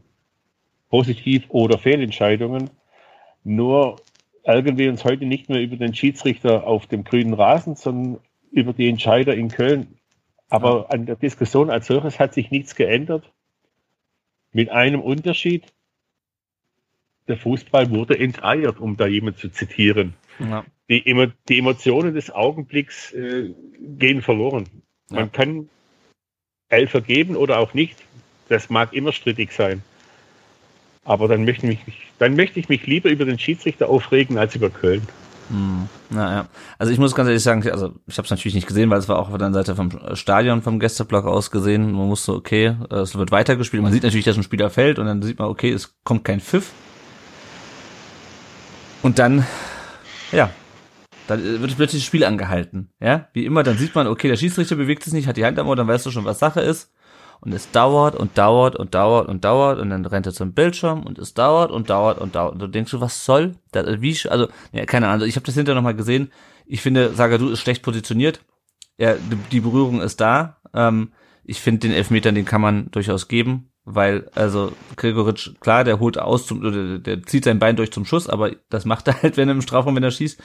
Positiv- oder Fehlentscheidungen. Nur ärgern wir uns heute nicht mehr über den Schiedsrichter auf dem grünen Rasen, sondern über die Entscheider in Köln. Aber an der Diskussion als solches hat sich nichts geändert. Mit einem Unterschied. Der Fußball wurde enteiert, um da jemand zu zitieren. Ja. Die, die, Emotionen des Augenblicks äh, gehen verloren. Ja. Man kann Elfer geben oder auch nicht. Das mag immer strittig sein. Aber dann möchte, ich mich, dann möchte ich mich lieber über den Schiedsrichter aufregen als über Köln. Hm, naja, also ich muss ganz ehrlich sagen, also ich habe es natürlich nicht gesehen, weil es war auch auf der Seite vom Stadion vom Gästeblock aus gesehen. Man musste, okay, es wird weitergespielt. Man sieht natürlich, dass ein Spieler fällt und dann sieht man, okay, es kommt kein Pfiff. Und dann, ja, dann wird plötzlich das Spiel angehalten. Ja, wie immer, dann sieht man, okay, der Schiedsrichter bewegt sich nicht, hat die Hand am Ohr, dann weißt du schon, was Sache ist. Und es dauert und dauert und dauert und dauert und dann rennt er zum Bildschirm und es dauert und dauert und dauert. Und du denkst du, was soll das? Wie, also, ja, keine Ahnung. Ich habe das hinterher nochmal gesehen. Ich finde, Sagadu ist schlecht positioniert. Ja, die Berührung ist da. Ähm, ich finde, den Elfmeter, den kann man durchaus geben, weil, also, Gregoritsch, klar, der holt aus zum, oder der zieht sein Bein durch zum Schuss, aber das macht er halt, wenn er im Strafraum, wenn er schießt.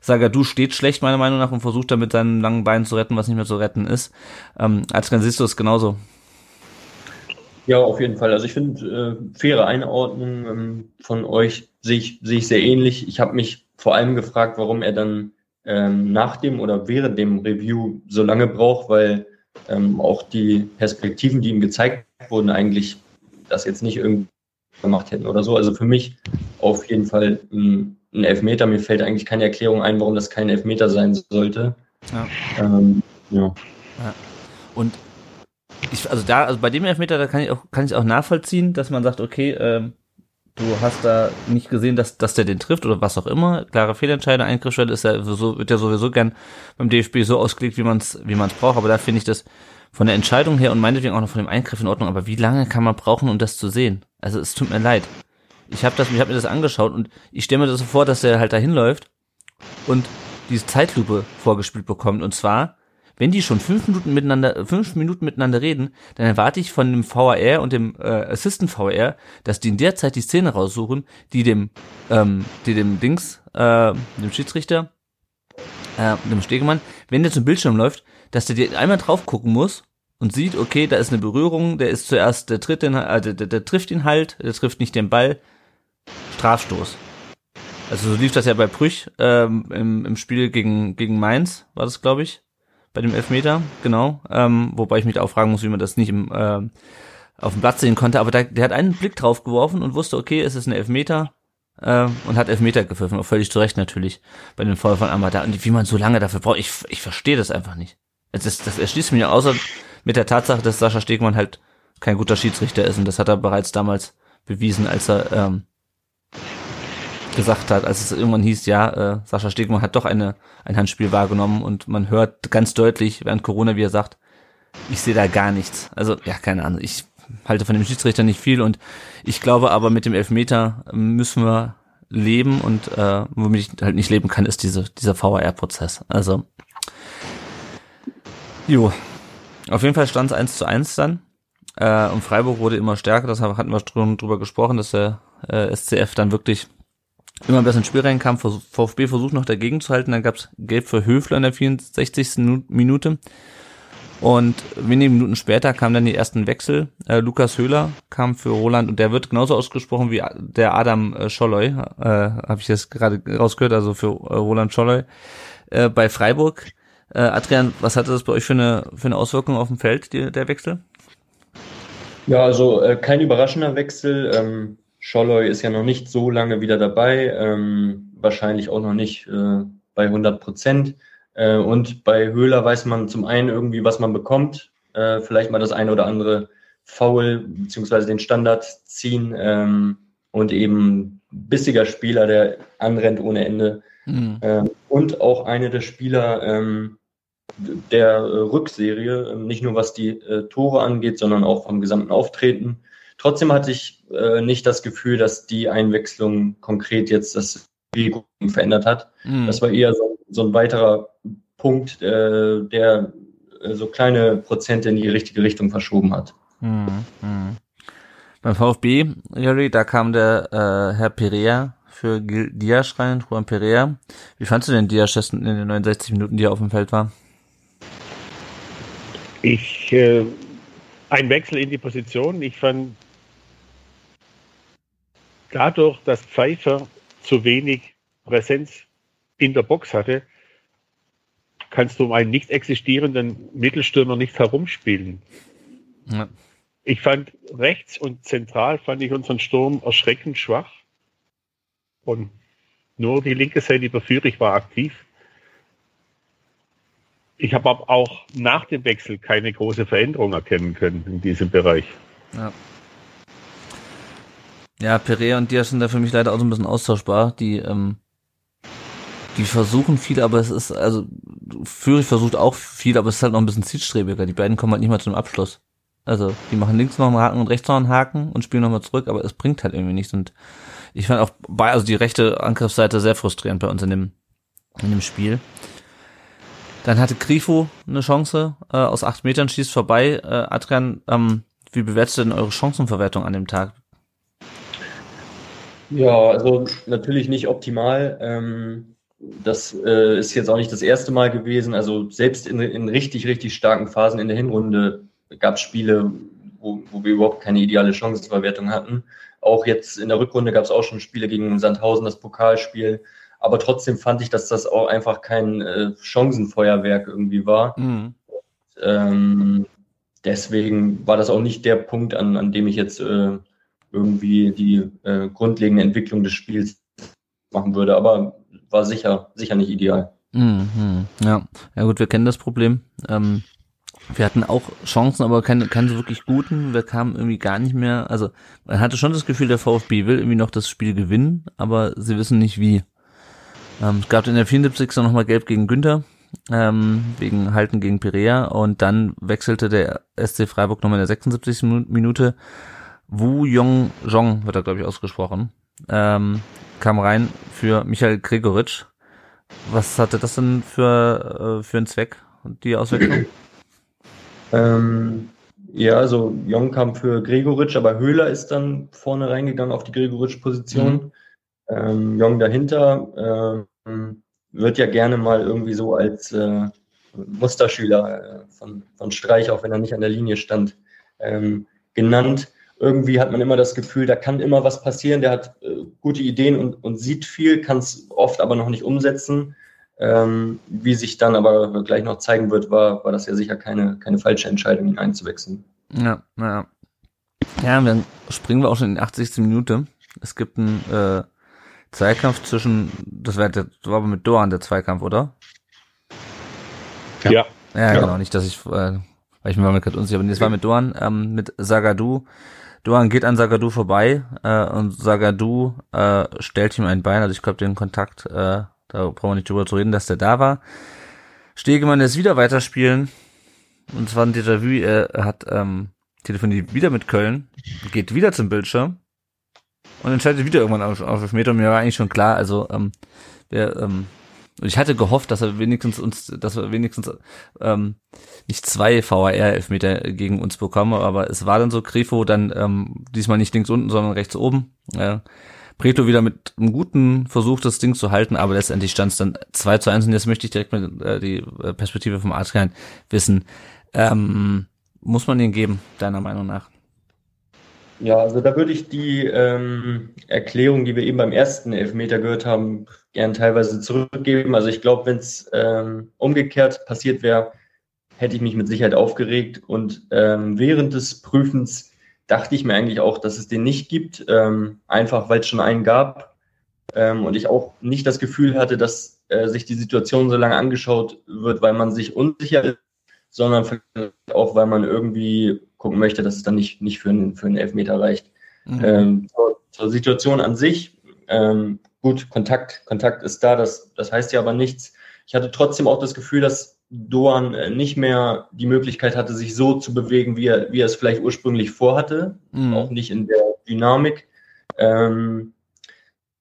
Sagadu steht schlecht, meiner Meinung nach, und versucht da mit seinen langen Beinen zu retten, was nicht mehr zu retten ist. Ähm, als du es genauso. Ja, auf jeden Fall. Also ich finde, äh, faire Einordnung ähm, von euch sehe ich, sehe ich sehr ähnlich. Ich habe mich vor allem gefragt, warum er dann ähm, nach dem oder während dem Review so lange braucht, weil ähm, auch die Perspektiven, die ihm gezeigt wurden, eigentlich das jetzt nicht irgendwie gemacht hätten oder so. Also für mich auf jeden Fall ein, ein Elfmeter. Mir fällt eigentlich keine Erklärung ein, warum das kein Elfmeter sein sollte. Ja. Ähm, ja. ja. Und ich, also da, also bei dem Elfmeter, da kann ich auch, kann ich auch nachvollziehen, dass man sagt, okay, ähm, du hast da nicht gesehen, dass, dass der den trifft oder was auch immer. Klare Fehlentscheidung, Eingriffsschwelle ist ja so, wird ja sowieso gern beim DFB so ausgelegt, wie man es wie man's braucht. Aber da finde ich das von der Entscheidung her und meinetwegen auch noch von dem Eingriff in Ordnung. Aber wie lange kann man brauchen, um das zu sehen? Also es tut mir leid. Ich habe das, ich habe mir das angeschaut und ich stelle mir das so vor, dass der halt da hinläuft und diese Zeitlupe vorgespielt bekommt. Und zwar wenn die schon fünf Minuten miteinander, fünf Minuten miteinander reden, dann erwarte ich von dem VAR und dem äh, Assistant VAR, dass die in der Zeit die Szene raussuchen, die dem, ähm, die dem Dings, äh, dem Schiedsrichter, äh, dem Stegemann, wenn der zum Bildschirm läuft, dass der dir einmal drauf gucken muss und sieht, okay, da ist eine Berührung, der ist zuerst, der tritt den, äh, der, der, der trifft ihn halt, der trifft nicht den Ball, Strafstoß. Also so lief das ja bei Brüch ähm, im, im Spiel gegen, gegen Mainz, war das, glaube ich bei dem Elfmeter, genau. Ähm, wobei ich mich da auch fragen muss, wie man das nicht im, äh, auf dem Platz sehen konnte. Aber da, der hat einen Blick drauf geworfen und wusste, okay, es ist ein Elfmeter äh, und hat Elfmeter gepfiffen. Auch völlig zu Recht natürlich bei dem Fall von Amada. Und wie man so lange dafür braucht, ich, ich verstehe das einfach nicht. Das, das erschließt mir außer mit der Tatsache, dass Sascha Stegmann halt kein guter Schiedsrichter ist. Und das hat er bereits damals bewiesen, als er ähm, gesagt hat, als es irgendwann hieß, ja, äh, Sascha Stegmann hat doch eine, ein Handspiel wahrgenommen und man hört ganz deutlich während Corona, wie er sagt, ich sehe da gar nichts. Also, ja, keine Ahnung, ich halte von dem Schiedsrichter nicht viel und ich glaube aber mit dem Elfmeter müssen wir leben und äh, womit ich halt nicht leben kann, ist diese, dieser VAR-Prozess. Also, jo. Auf jeden Fall stand es 1 zu 1 dann. Äh, und Freiburg wurde immer stärker, das hatten wir schon drüber gesprochen, dass der äh, SCF dann wirklich immer besser ins Spiel reinkam. VfB versucht noch dagegen zu halten, dann gab's Gelb für Höfler in der 64. Minute. Und wenige Minuten später kamen dann die ersten Wechsel. Äh, Lukas Höhler kam für Roland und der wird genauso ausgesprochen wie der Adam äh, Scholloy, äh, habe ich jetzt gerade rausgehört, also für äh, Roland Scholloy äh, bei Freiburg. Äh, Adrian, was hatte das bei euch für eine, für eine Auswirkung auf dem Feld, die, der Wechsel? Ja, also äh, kein überraschender Wechsel. Ähm, Scholloy ist ja noch nicht so lange wieder dabei, ähm, wahrscheinlich auch noch nicht äh, bei 100 Prozent. Äh, und bei Höhler weiß man zum einen irgendwie, was man bekommt, äh, vielleicht mal das eine oder andere Foul beziehungsweise den Standard ziehen ähm, und eben bissiger Spieler, der anrennt ohne Ende. Mhm. Ähm, und auch eine der Spieler ähm, der äh, Rückserie, nicht nur was die äh, Tore angeht, sondern auch vom gesamten Auftreten. Trotzdem hatte ich äh, nicht das Gefühl, dass die Einwechslung konkret jetzt das Spiel verändert hat. Mhm. Das war eher so so ein weiterer Punkt, äh, der äh, so kleine Prozente in die richtige Richtung verschoben hat. Mhm. Mhm. Beim VfB, Jerry, da kam der äh, Herr Perea für Diaz rein, Juan Perea. Wie fandst du denn Diaz in den 69 Minuten, die er auf dem Feld war? Ich, äh, ein Wechsel in die Position. Ich fand dadurch, dass Pfeiffer zu wenig Präsenz in der Box hatte, kannst du um einen nicht existierenden Mittelstürmer nicht herumspielen. Ja. Ich fand rechts und zentral fand ich unseren Sturm erschreckend schwach. Und nur die linke Seite über Fürich war aktiv. Ich habe aber auch nach dem Wechsel keine große Veränderung erkennen können in diesem Bereich. Ja. Ja, Perea und Diaz sind da für mich leider auch so ein bisschen austauschbar. Die ähm, die versuchen viel, aber es ist, also Führig versucht auch viel, aber es ist halt noch ein bisschen zielstrebiger. Die beiden kommen halt nicht mal zum Abschluss. Also, die machen links noch einen Haken und rechts noch einen Haken und spielen nochmal zurück, aber es bringt halt irgendwie nichts. Und ich fand auch bei, also die rechte Angriffsseite sehr frustrierend bei uns in dem, in dem Spiel. Dann hatte Grifo eine Chance, äh, aus acht Metern schießt vorbei. Äh, Adrian, ähm, wie bewertest du denn eure Chancenverwertung an dem Tag? Ja, also natürlich nicht optimal. Ähm, das äh, ist jetzt auch nicht das erste Mal gewesen. Also selbst in, in richtig, richtig starken Phasen in der Hinrunde gab es Spiele, wo, wo wir überhaupt keine ideale Chancenverwertung hatten. Auch jetzt in der Rückrunde gab es auch schon Spiele gegen Sandhausen, das Pokalspiel. Aber trotzdem fand ich, dass das auch einfach kein äh, Chancenfeuerwerk irgendwie war. Mhm. Ähm, deswegen war das auch nicht der Punkt, an, an dem ich jetzt äh, irgendwie die äh, grundlegende Entwicklung des Spiels machen würde. Aber war sicher, sicher nicht ideal. Mhm, ja. ja gut, wir kennen das Problem. Ähm, wir hatten auch Chancen, aber keine, keine so wirklich guten. Wir kamen irgendwie gar nicht mehr. Also man hatte schon das Gefühl, der VfB will irgendwie noch das Spiel gewinnen, aber sie wissen nicht wie. Ähm, es gab in der 74. nochmal Gelb gegen Günther, ähm, wegen Halten gegen Perea und dann wechselte der SC Freiburg nochmal in der 76. Minute. Wu Yong Jong wird er, glaube ich, ausgesprochen. Ähm, kam rein für Michael Gregoritsch. Was hatte das denn für, äh, für einen Zweck, die Auswechslung? ähm, ja, also Jong kam für Gregoritsch, aber Höhler ist dann vorne reingegangen auf die Gregoritsch-Position. Mhm. Ähm, Jong dahinter ähm, wird ja gerne mal irgendwie so als äh, Musterschüler äh, von, von Streich, auch wenn er nicht an der Linie stand, ähm, genannt irgendwie hat man immer das Gefühl, da kann immer was passieren, der hat äh, gute Ideen und, und sieht viel, kann es oft aber noch nicht umsetzen. Ähm, wie sich dann aber gleich noch zeigen wird, war, war das ja sicher keine, keine falsche Entscheidung, ihn einzuwechseln. Ja, naja. Ja, dann springen wir auch schon in die 80. Minute. Es gibt einen äh, Zweikampf zwischen, das war, das war aber mit Doan der Zweikampf, oder? Ja. Ja, ja genau, nicht, dass ich, äh, weil ich mir mal gerade unsicher bin. Das war mit Doan, ähm, mit Sagadu Duan geht an Sagadu vorbei äh, und Sagadu äh, stellt ihm ein Bein. Also ich glaube, den Kontakt, äh, da brauchen wir nicht drüber zu reden, dass der da war. Stegemann lässt wieder weiterspielen. Und zwar ein Déjà-vu, er hat ähm, telefoniert wieder mit Köln, geht wieder zum Bildschirm und entscheidet wieder irgendwann auf, auf Meter. Mir war eigentlich schon klar, also ähm, der, ähm, und ich hatte gehofft, dass er wenigstens uns, dass wir wenigstens ähm, nicht zwei VAR-Elfmeter gegen uns bekommen, aber es war dann so, Grifo dann ähm, diesmal nicht links unten, sondern rechts oben. Äh, Preto wieder mit einem guten Versuch, das Ding zu halten, aber letztendlich stand es dann 2 zu 1 und jetzt möchte ich direkt mit äh, die äh, Perspektive vom Adrian wissen. Ähm, muss man den geben, deiner Meinung nach? Ja, also da würde ich die ähm, Erklärung, die wir eben beim ersten Elfmeter gehört haben, gern teilweise zurückgeben. Also ich glaube, wenn es ähm, umgekehrt passiert wäre, hätte ich mich mit Sicherheit aufgeregt. Und ähm, während des Prüfens dachte ich mir eigentlich auch, dass es den nicht gibt, ähm, einfach weil es schon einen gab. Ähm, und ich auch nicht das Gefühl hatte, dass äh, sich die Situation so lange angeschaut wird, weil man sich unsicher ist, sondern auch, weil man irgendwie gucken möchte, dass es dann nicht, nicht für, einen, für einen Elfmeter reicht. Mhm. Ähm, zur, zur, Situation an sich, ähm, gut, Kontakt, Kontakt ist da, das, das heißt ja aber nichts. Ich hatte trotzdem auch das Gefühl, dass Doan äh, nicht mehr die Möglichkeit hatte, sich so zu bewegen, wie er, wie er es vielleicht ursprünglich vorhatte, mhm. auch nicht in der Dynamik. Ähm,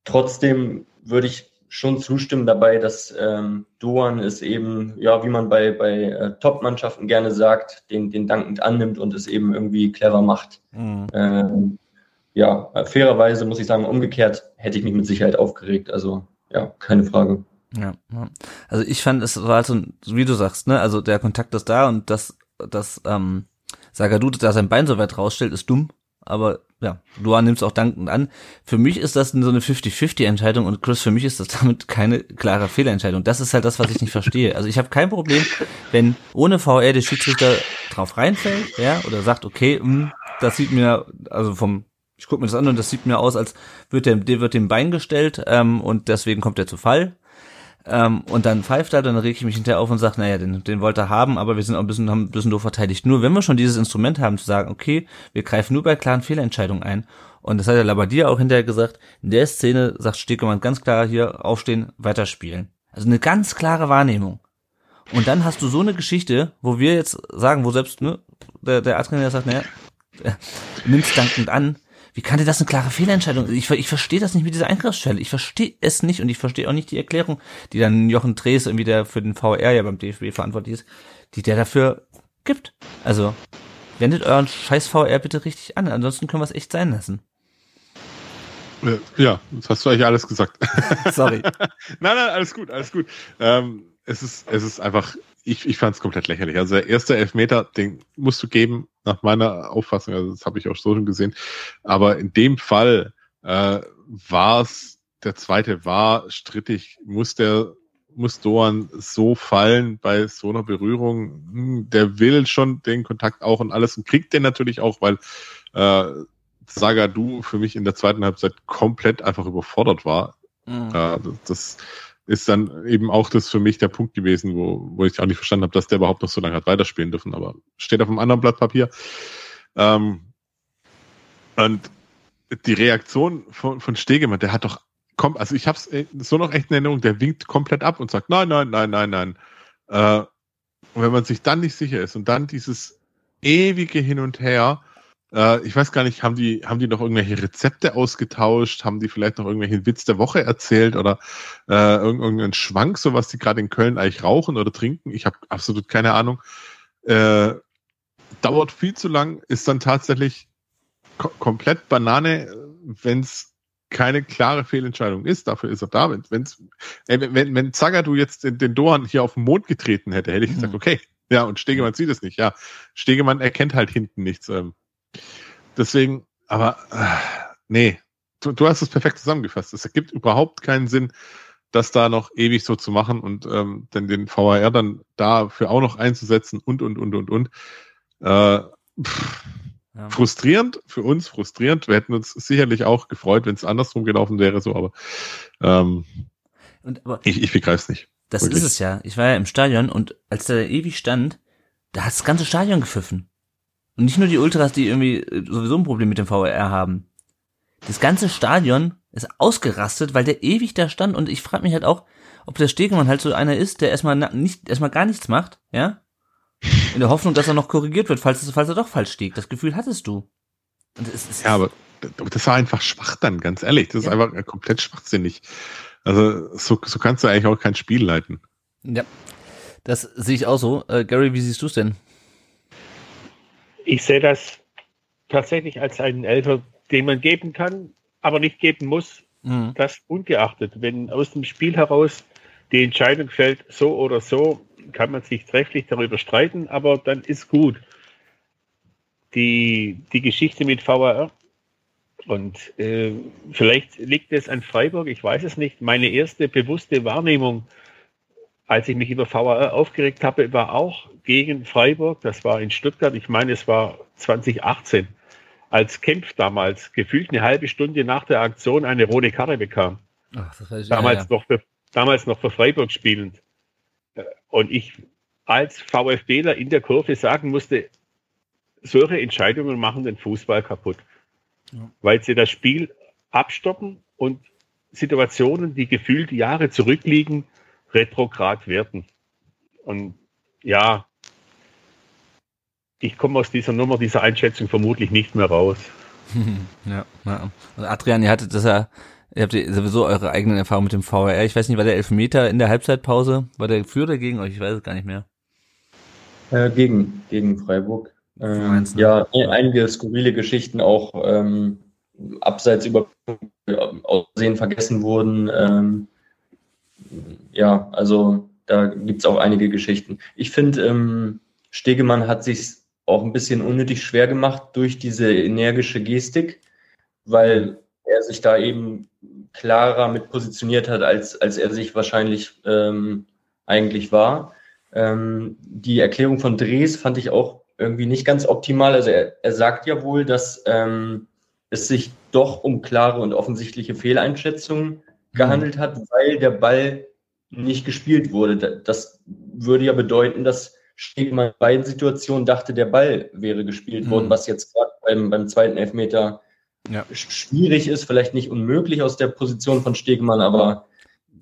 trotzdem würde ich schon zustimmen dabei, dass ähm, Doan es eben, ja, wie man bei, bei äh, Top-Mannschaften gerne sagt, den, den dankend annimmt und es eben irgendwie clever macht. Mhm. Ähm, ja, fairerweise muss ich sagen, umgekehrt hätte ich mich mit Sicherheit aufgeregt. Also ja, keine Frage. Ja, also ich fand, es war halt so, wie du sagst, ne, also der Kontakt ist da und das, das, ähm, Sagadu, da sein Bein so weit rausstellt, ist dumm, aber ja, Luan nimmt es auch dankend an. Für mich ist das so eine 50-50-Entscheidung und Chris, für mich ist das damit keine klare Fehlentscheidung. Das ist halt das, was ich nicht verstehe. Also ich habe kein Problem, wenn ohne VR der Schiedsrichter drauf reinfällt, ja, oder sagt, okay, mh, hm, das sieht mir, also vom, ich gucke mir das an und das sieht mir aus, als wird der, der wird dem Bein gestellt ähm, und deswegen kommt er zu Fall. Ähm, und dann pfeift er, dann reg ich mich hinterher auf und sage, naja, den, den wollte er haben, aber wir sind auch ein bisschen, haben ein bisschen doof verteidigt. Nur wenn wir schon dieses Instrument haben, zu sagen, okay, wir greifen nur bei klaren Fehlentscheidungen ein. Und das hat der Labadier auch hinterher gesagt, in der Szene sagt Stegemann ganz klar hier, aufstehen, weiterspielen. Also eine ganz klare Wahrnehmung. Und dann hast du so eine Geschichte, wo wir jetzt sagen, wo selbst ne, der, der Arzt sagt, naja, nimm's dankend an, wie kann dir das eine klare Fehlentscheidung? Ich, ich verstehe das nicht mit dieser Eingriffsstelle. Ich verstehe es nicht und ich verstehe auch nicht die Erklärung, die dann Jochen Drees, irgendwie der für den VR ja beim DFB verantwortlich ist, die der dafür gibt. Also, wendet euren scheiß VR bitte richtig an, ansonsten können wir es echt sein lassen. Ja, das hast du eigentlich alles gesagt. Sorry. nein, nein, alles gut, alles gut. Ähm, es ist, es ist einfach, ich, ich fand es komplett lächerlich. Also der erste Elfmeter, den musst du geben, nach meiner Auffassung, also das habe ich auch so schon gesehen. Aber in dem Fall äh, war es, der zweite war strittig, muss der muss Doan so fallen bei so einer Berührung. Hm, der will schon den Kontakt auch und alles und kriegt den natürlich auch, weil äh, Sagadu für mich in der zweiten Halbzeit komplett einfach überfordert war. Mhm. Äh, das ist dann eben auch das für mich der Punkt gewesen, wo, wo ich auch nicht verstanden habe, dass der überhaupt noch so lange hat weiterspielen dürfen, aber steht auf einem anderen Blatt Papier. Ähm, und die Reaktion von, von Stegemann, der hat doch, kommt, also ich habe es äh, so noch echt in Erinnerung, der winkt komplett ab und sagt, nein, nein, nein, nein, nein. Äh, und wenn man sich dann nicht sicher ist und dann dieses ewige Hin und Her, äh, ich weiß gar nicht, haben die, haben die noch irgendwelche Rezepte ausgetauscht? Haben die vielleicht noch irgendwelchen Witz der Woche erzählt oder äh, irgendeinen Schwank, so was die gerade in Köln eigentlich rauchen oder trinken? Ich habe absolut keine Ahnung. Äh, dauert viel zu lang, ist dann tatsächlich ko komplett Banane, wenn es keine klare Fehlentscheidung ist. Dafür ist er da. Wenn, wenn's, äh, wenn, wenn Zagadou jetzt den, den Dohan hier auf den Mond getreten hätte, hätte ich gesagt, mhm. okay, ja, und Stegemann sieht es nicht. Ja, Stegemann erkennt halt hinten nichts. Ähm, Deswegen, aber äh, nee, du, du hast es perfekt zusammengefasst. Es ergibt überhaupt keinen Sinn, das da noch ewig so zu machen und ähm, dann den VAR dann dafür auch noch einzusetzen und und und und und. Äh, pff, ja. Frustrierend für uns, frustrierend. Wir hätten uns sicherlich auch gefreut, wenn es andersrum gelaufen wäre, so, aber, ähm, und, aber ich, ich begreife es nicht. Das wirklich. ist es ja. Ich war ja im Stadion und als der ewig stand, da hat das ganze Stadion gepfiffen. Und nicht nur die Ultras, die irgendwie äh, sowieso ein Problem mit dem VR haben. Das ganze Stadion ist ausgerastet, weil der ewig da stand und ich frage mich halt auch, ob der Stegemann halt so einer ist, der erstmal nicht, erstmal gar nichts macht, ja? In der Hoffnung, dass er noch korrigiert wird, falls, falls er doch falsch stieg. Das Gefühl hattest du. Es, es ja, aber das war einfach schwach dann, ganz ehrlich. Das ist ja. einfach komplett schwachsinnig. Also so, so kannst du eigentlich auch kein Spiel leiten. Ja, das sehe ich auch so. Äh, Gary, wie siehst du es denn? Ich sehe das tatsächlich als einen Elfer, den man geben kann, aber nicht geben muss. Mhm. Das ungeachtet, wenn aus dem Spiel heraus die Entscheidung fällt, so oder so, kann man sich trefflich darüber streiten, aber dann ist gut. Die, die Geschichte mit VAR und äh, vielleicht liegt es an Freiburg, ich weiß es nicht. Meine erste bewusste Wahrnehmung, als ich mich über VAR aufgeregt habe, war auch gegen Freiburg. Das war in Stuttgart. Ich meine, es war 2018, als Kempf damals gefühlt eine halbe Stunde nach der Aktion eine rote Karte bekam. Ach, damals, ja, ja. Noch für, damals noch für Freiburg spielend. Und ich als VfBler in der Kurve sagen musste, solche Entscheidungen machen den Fußball kaputt ja. weil sie das Spiel abstoppen und Situationen, die gefühlt Jahre zurückliegen, retrograd werden. Und ja, ich komme aus dieser Nummer, dieser Einschätzung vermutlich nicht mehr raus. ja, ja. Also Adrian, ihr hattet das ja, ihr habt sowieso eure eigenen Erfahrungen mit dem VR. Ich weiß nicht, war der Elfmeter in der Halbzeitpause? War der für oder gegen euch? Ich weiß es gar nicht mehr. Äh, gegen, gegen Freiburg. Ähm, ja, einige skurrile Geschichten auch ähm, abseits über Aussehen vergessen wurden. Ähm, ja, also da gibt's auch einige Geschichten. Ich finde, ähm, Stegemann hat sich auch ein bisschen unnötig schwer gemacht durch diese energische Gestik, weil er sich da eben klarer mit positioniert hat, als, als er sich wahrscheinlich ähm, eigentlich war. Ähm, die Erklärung von Drees fand ich auch irgendwie nicht ganz optimal. Also er, er sagt ja wohl, dass ähm, es sich doch um klare und offensichtliche Fehleinschätzungen. Gehandelt hat, weil der Ball nicht gespielt wurde. Das würde ja bedeuten, dass Stegmann in beiden Situationen dachte, der Ball wäre gespielt worden, mhm. was jetzt gerade beim, beim zweiten Elfmeter ja. schwierig ist, vielleicht nicht unmöglich aus der Position von Stegmann, aber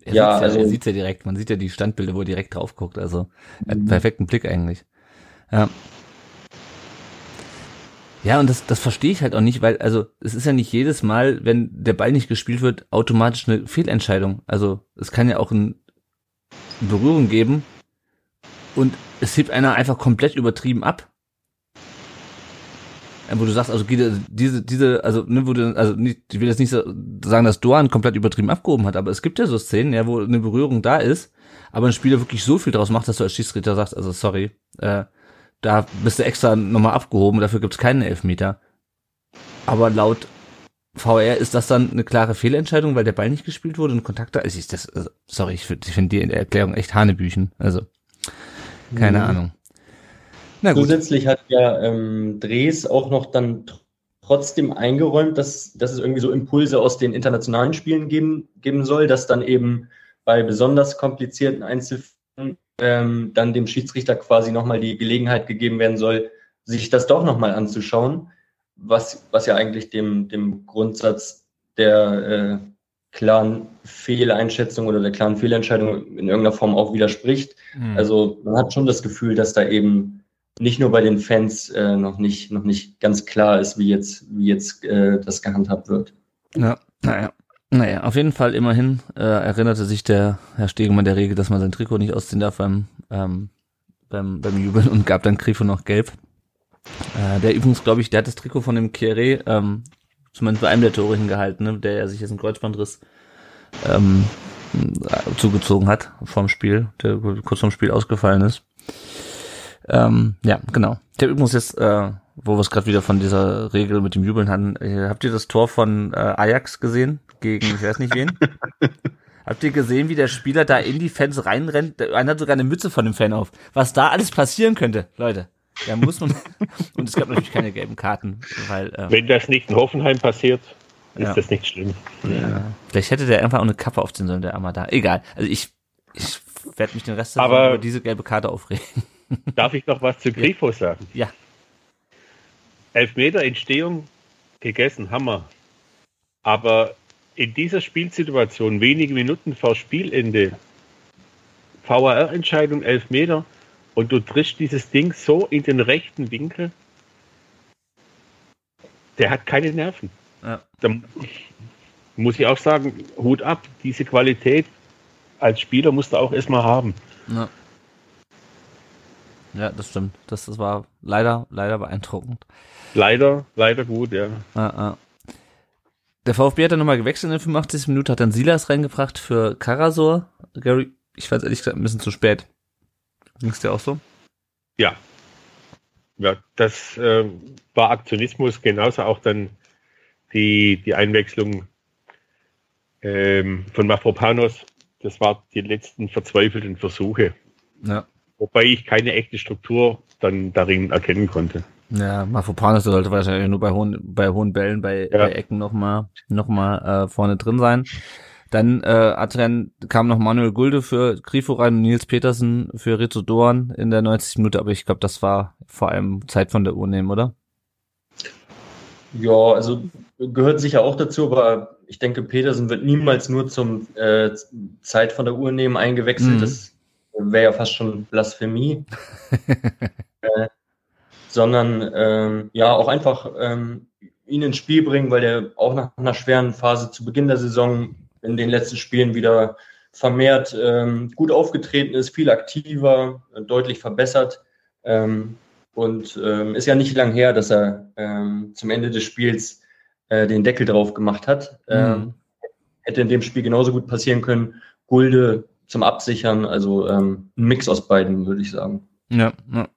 er ja, also er sieht ja direkt, man sieht ja die Standbilder, wo er direkt drauf guckt, also er hat einen mhm. perfekten Blick eigentlich. Ja. Ja, und das, das verstehe ich halt auch nicht, weil, also, es ist ja nicht jedes Mal, wenn der Ball nicht gespielt wird, automatisch eine Fehlentscheidung. Also, es kann ja auch ein, eine Berührung geben und es hebt einer einfach komplett übertrieben ab. Wo du sagst, also diese, diese, also, ne, wo du, also nicht, ich will jetzt nicht sagen, dass Doan komplett übertrieben abgehoben hat, aber es gibt ja so Szenen, ja, wo eine Berührung da ist, aber ein Spieler wirklich so viel draus macht, dass du als Schiedsrichter sagst, also sorry, äh, da bist du extra nochmal abgehoben, dafür gibt's keinen Elfmeter. Aber laut VR ist das dann eine klare Fehlentscheidung, weil der Ball nicht gespielt wurde und Kontakte. Also ich das, also, sorry, ich finde find die Erklärung echt Hanebüchen. Also keine mhm. Ahnung. Na gut. Zusätzlich hat ja ähm, Dres auch noch dann trotzdem eingeräumt, dass, dass es irgendwie so Impulse aus den internationalen Spielen geben, geben soll, dass dann eben bei besonders komplizierten Einzelfällen ähm, dann dem Schiedsrichter quasi nochmal die Gelegenheit gegeben werden soll, sich das doch nochmal anzuschauen, was, was ja eigentlich dem, dem Grundsatz der äh, klaren Fehleinschätzung oder der klaren Fehlentscheidung in irgendeiner Form auch widerspricht. Mhm. Also man hat schon das Gefühl, dass da eben nicht nur bei den Fans äh, noch nicht noch nicht ganz klar ist, wie jetzt wie jetzt äh, das gehandhabt wird. Ja, naja. Naja, auf jeden Fall immerhin äh, erinnerte sich der Herr Stegemann der Regel, dass man sein Trikot nicht ausziehen darf beim, ähm, beim, beim Jubeln und gab dann Grifo noch gelb. Äh, der übrigens, glaube ich, der hat das Trikot von dem Kieré, ähm, zumindest bei einem der Tore hingehalten, ne, der ja sich jetzt einen Kreuzbandriss ähm, zugezogen hat vom Spiel, der kurz vom Spiel ausgefallen ist. Ähm, ja, genau. Der übrigens jetzt, äh, wo wir es gerade wieder von dieser Regel mit dem Jubeln hatten, äh, habt ihr das Tor von äh, Ajax gesehen? Gegen, ich weiß nicht wen. Habt ihr gesehen, wie der Spieler da in die Fans reinrennt? Einer hat sogar eine Mütze von dem Fan auf. Was da alles passieren könnte, Leute. Da muss man. und es gab natürlich keine gelben Karten, weil. Ähm, Wenn das nicht in Hoffenheim passiert, ist ja. das nicht schlimm. Ja. Vielleicht hätte der einfach auch eine Kappe aufziehen sollen, der Amada. Egal. Also ich, ich werde mich den Rest Aber über diese gelbe Karte aufregen. darf ich noch was zu Grifo sagen? Ja. Elfmeter Entstehung gegessen, Hammer. Aber in dieser Spielsituation, wenige Minuten vor Spielende, VAR-Entscheidung, Elfmeter, und du triffst dieses Ding so in den rechten Winkel, der hat keine Nerven. Ja. Da muss ich auch sagen, Hut ab, diese Qualität als Spieler musst du auch erstmal haben. Ja. ja, das stimmt. Das, das war leider, leider beeindruckend. Leider, leider gut, ja. ja, ja. Der VfB hat dann nochmal gewechselt in der 85. Minute, hat dann Silas reingebracht für Karasor. Gary, ich fand ehrlich gesagt ein bisschen zu spät. Ging dir auch so? Ja. Ja, das äh, war Aktionismus, genauso auch dann die, die Einwechslung ähm, von Mafropanos. Das war die letzten verzweifelten Versuche. Ja. Wobei ich keine echte Struktur dann darin erkennen konnte. Ja, Mafropanos sollte wahrscheinlich nur bei hohen, bei hohen Bällen, bei, ja. bei Ecken nochmal noch mal, äh, vorne drin sein. Dann äh, Adrian kam noch Manuel Gulde für Grifo rein und Nils Petersen für Rizzo Doan in der 90 Minute, aber ich glaube, das war vor allem Zeit von der Uhr nehmen, oder? Ja, also gehört sicher auch dazu, aber ich denke, Petersen wird niemals nur zum äh, Zeit von der Uhr nehmen eingewechselt. Mhm. Das wäre ja fast schon Blasphemie. äh, sondern ähm, ja auch einfach ähm, ihn ins Spiel bringen, weil der auch nach einer schweren Phase zu Beginn der Saison in den letzten Spielen wieder vermehrt ähm, gut aufgetreten ist, viel aktiver, deutlich verbessert. Ähm, und ähm, ist ja nicht lang her, dass er ähm, zum Ende des Spiels äh, den Deckel drauf gemacht hat. Ähm, mhm. hätte in dem Spiel genauso gut passieren können. Gulde zum Absichern, also ähm, ein Mix aus beiden, würde ich sagen. Ja, ja.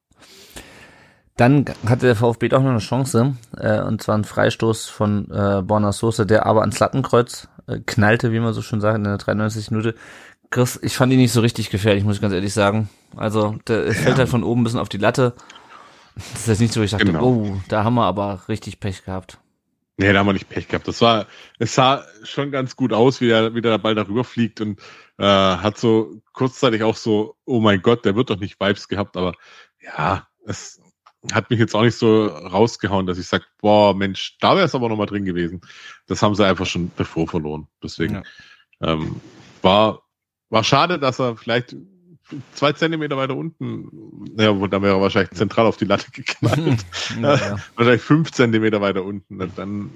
Dann hatte der VfB doch noch eine Chance, äh, und zwar ein Freistoß von äh, Borna Sosa, der aber ans Lattenkreuz äh, knallte, wie man so schon sagt, in der 93. Minute. Chris, ich fand ihn nicht so richtig gefährlich, muss ich ganz ehrlich sagen. Also, der ja. fällt halt von oben ein bisschen auf die Latte. Das ist jetzt nicht so, ich dachte, genau. oh, da haben wir aber richtig Pech gehabt. Nee, da haben wir nicht Pech gehabt. Das war, es sah schon ganz gut aus, wie der, wie der Ball darüber fliegt und äh, hat so kurzzeitig auch so, oh mein Gott, der wird doch nicht Vibes gehabt, aber ja, es hat mich jetzt auch nicht so rausgehauen, dass ich sage, boah, Mensch, da wäre es aber nochmal drin gewesen. Das haben sie einfach schon bevor verloren. Deswegen ja. ähm, war, war schade, dass er vielleicht zwei Zentimeter weiter unten, ja, da wäre er wahrscheinlich zentral auf die Latte geknallt. ja, ja. wahrscheinlich fünf Zentimeter weiter unten. Dann,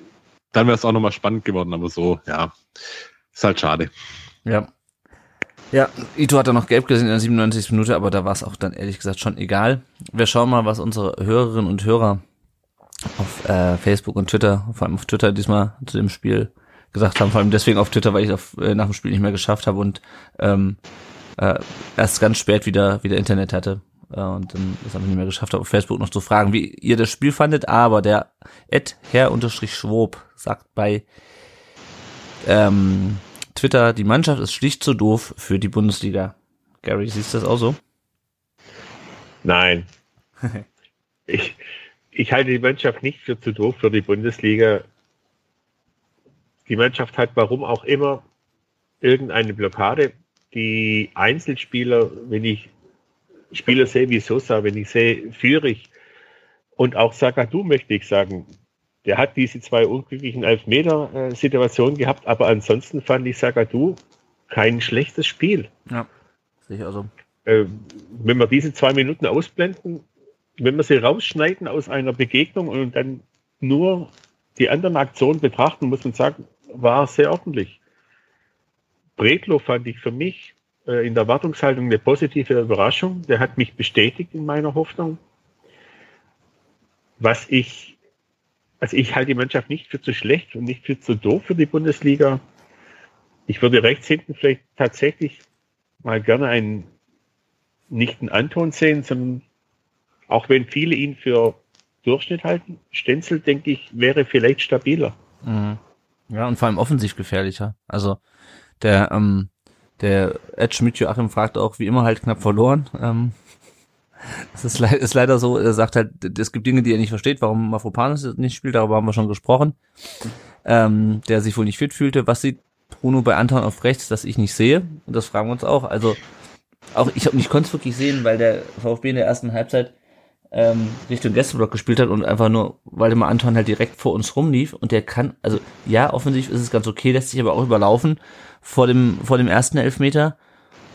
dann wäre es auch nochmal spannend geworden, aber so, ja, ist halt schade. Ja, ja, Ito hat da noch gelb gesehen in der 97. Minute, aber da war es auch dann ehrlich gesagt schon egal. Wir schauen mal, was unsere Hörerinnen und Hörer auf äh, Facebook und Twitter, vor allem auf Twitter diesmal zu dem Spiel gesagt haben. Vor allem deswegen auf Twitter, weil ich auf, äh, nach dem Spiel nicht mehr geschafft habe und ähm, äh, erst ganz spät wieder wieder Internet hatte äh, und dann das ich nicht mehr geschafft habe, auf Facebook noch zu fragen, wie ihr das Spiel fandet. Aber der Ed Herr Schwob sagt bei ähm, Twitter, die Mannschaft ist schlicht zu doof für die Bundesliga. Gary, siehst du das auch so? Nein. ich, ich halte die Mannschaft nicht für zu doof für die Bundesliga. Die Mannschaft hat, warum auch immer, irgendeine Blockade. Die Einzelspieler, wenn ich Spieler sehe wie Sosa, wenn ich sehe Führig und auch Sagadu möchte ich sagen, der hat diese zwei unglücklichen Elfmeter-Situationen gehabt, aber ansonsten fand ich Sagadu kein schlechtes Spiel. Ja, sicher also. Äh, wenn wir diese zwei Minuten ausblenden, wenn wir sie rausschneiden aus einer Begegnung und dann nur die anderen Aktionen betrachten, muss man sagen, war sehr ordentlich. Bredlo fand ich für mich äh, in der Erwartungshaltung eine positive Überraschung. Der hat mich bestätigt in meiner Hoffnung. Was ich also ich halte die Mannschaft nicht für zu schlecht und nicht für zu doof für die Bundesliga. Ich würde rechts hinten vielleicht tatsächlich mal gerne einen nicht einen Anton sehen, sondern auch wenn viele ihn für Durchschnitt halten, Stenzel, denke ich, wäre vielleicht stabiler. Mhm. Ja, und vor allem offensiv gefährlicher. Also der, ähm, der Ed Schmidt Joachim fragt auch, wie immer halt knapp verloren. Ähm, es ist, le ist, leider so, er sagt halt, es gibt Dinge, die er nicht versteht, warum Mafropanos nicht spielt, darüber haben wir schon gesprochen. Ähm, der sich wohl nicht fit fühlte. Was sieht Bruno bei Anton auf rechts, das ich nicht sehe? Und das fragen wir uns auch. Also, auch ich, ich konnte es wirklich sehen, weil der VfB in der ersten Halbzeit ähm, Richtung Gästeblock gespielt hat und einfach nur, weil mal Anton halt direkt vor uns rumlief und der kann, also ja, offensiv ist es ganz okay, lässt sich aber auch überlaufen vor dem, vor dem ersten Elfmeter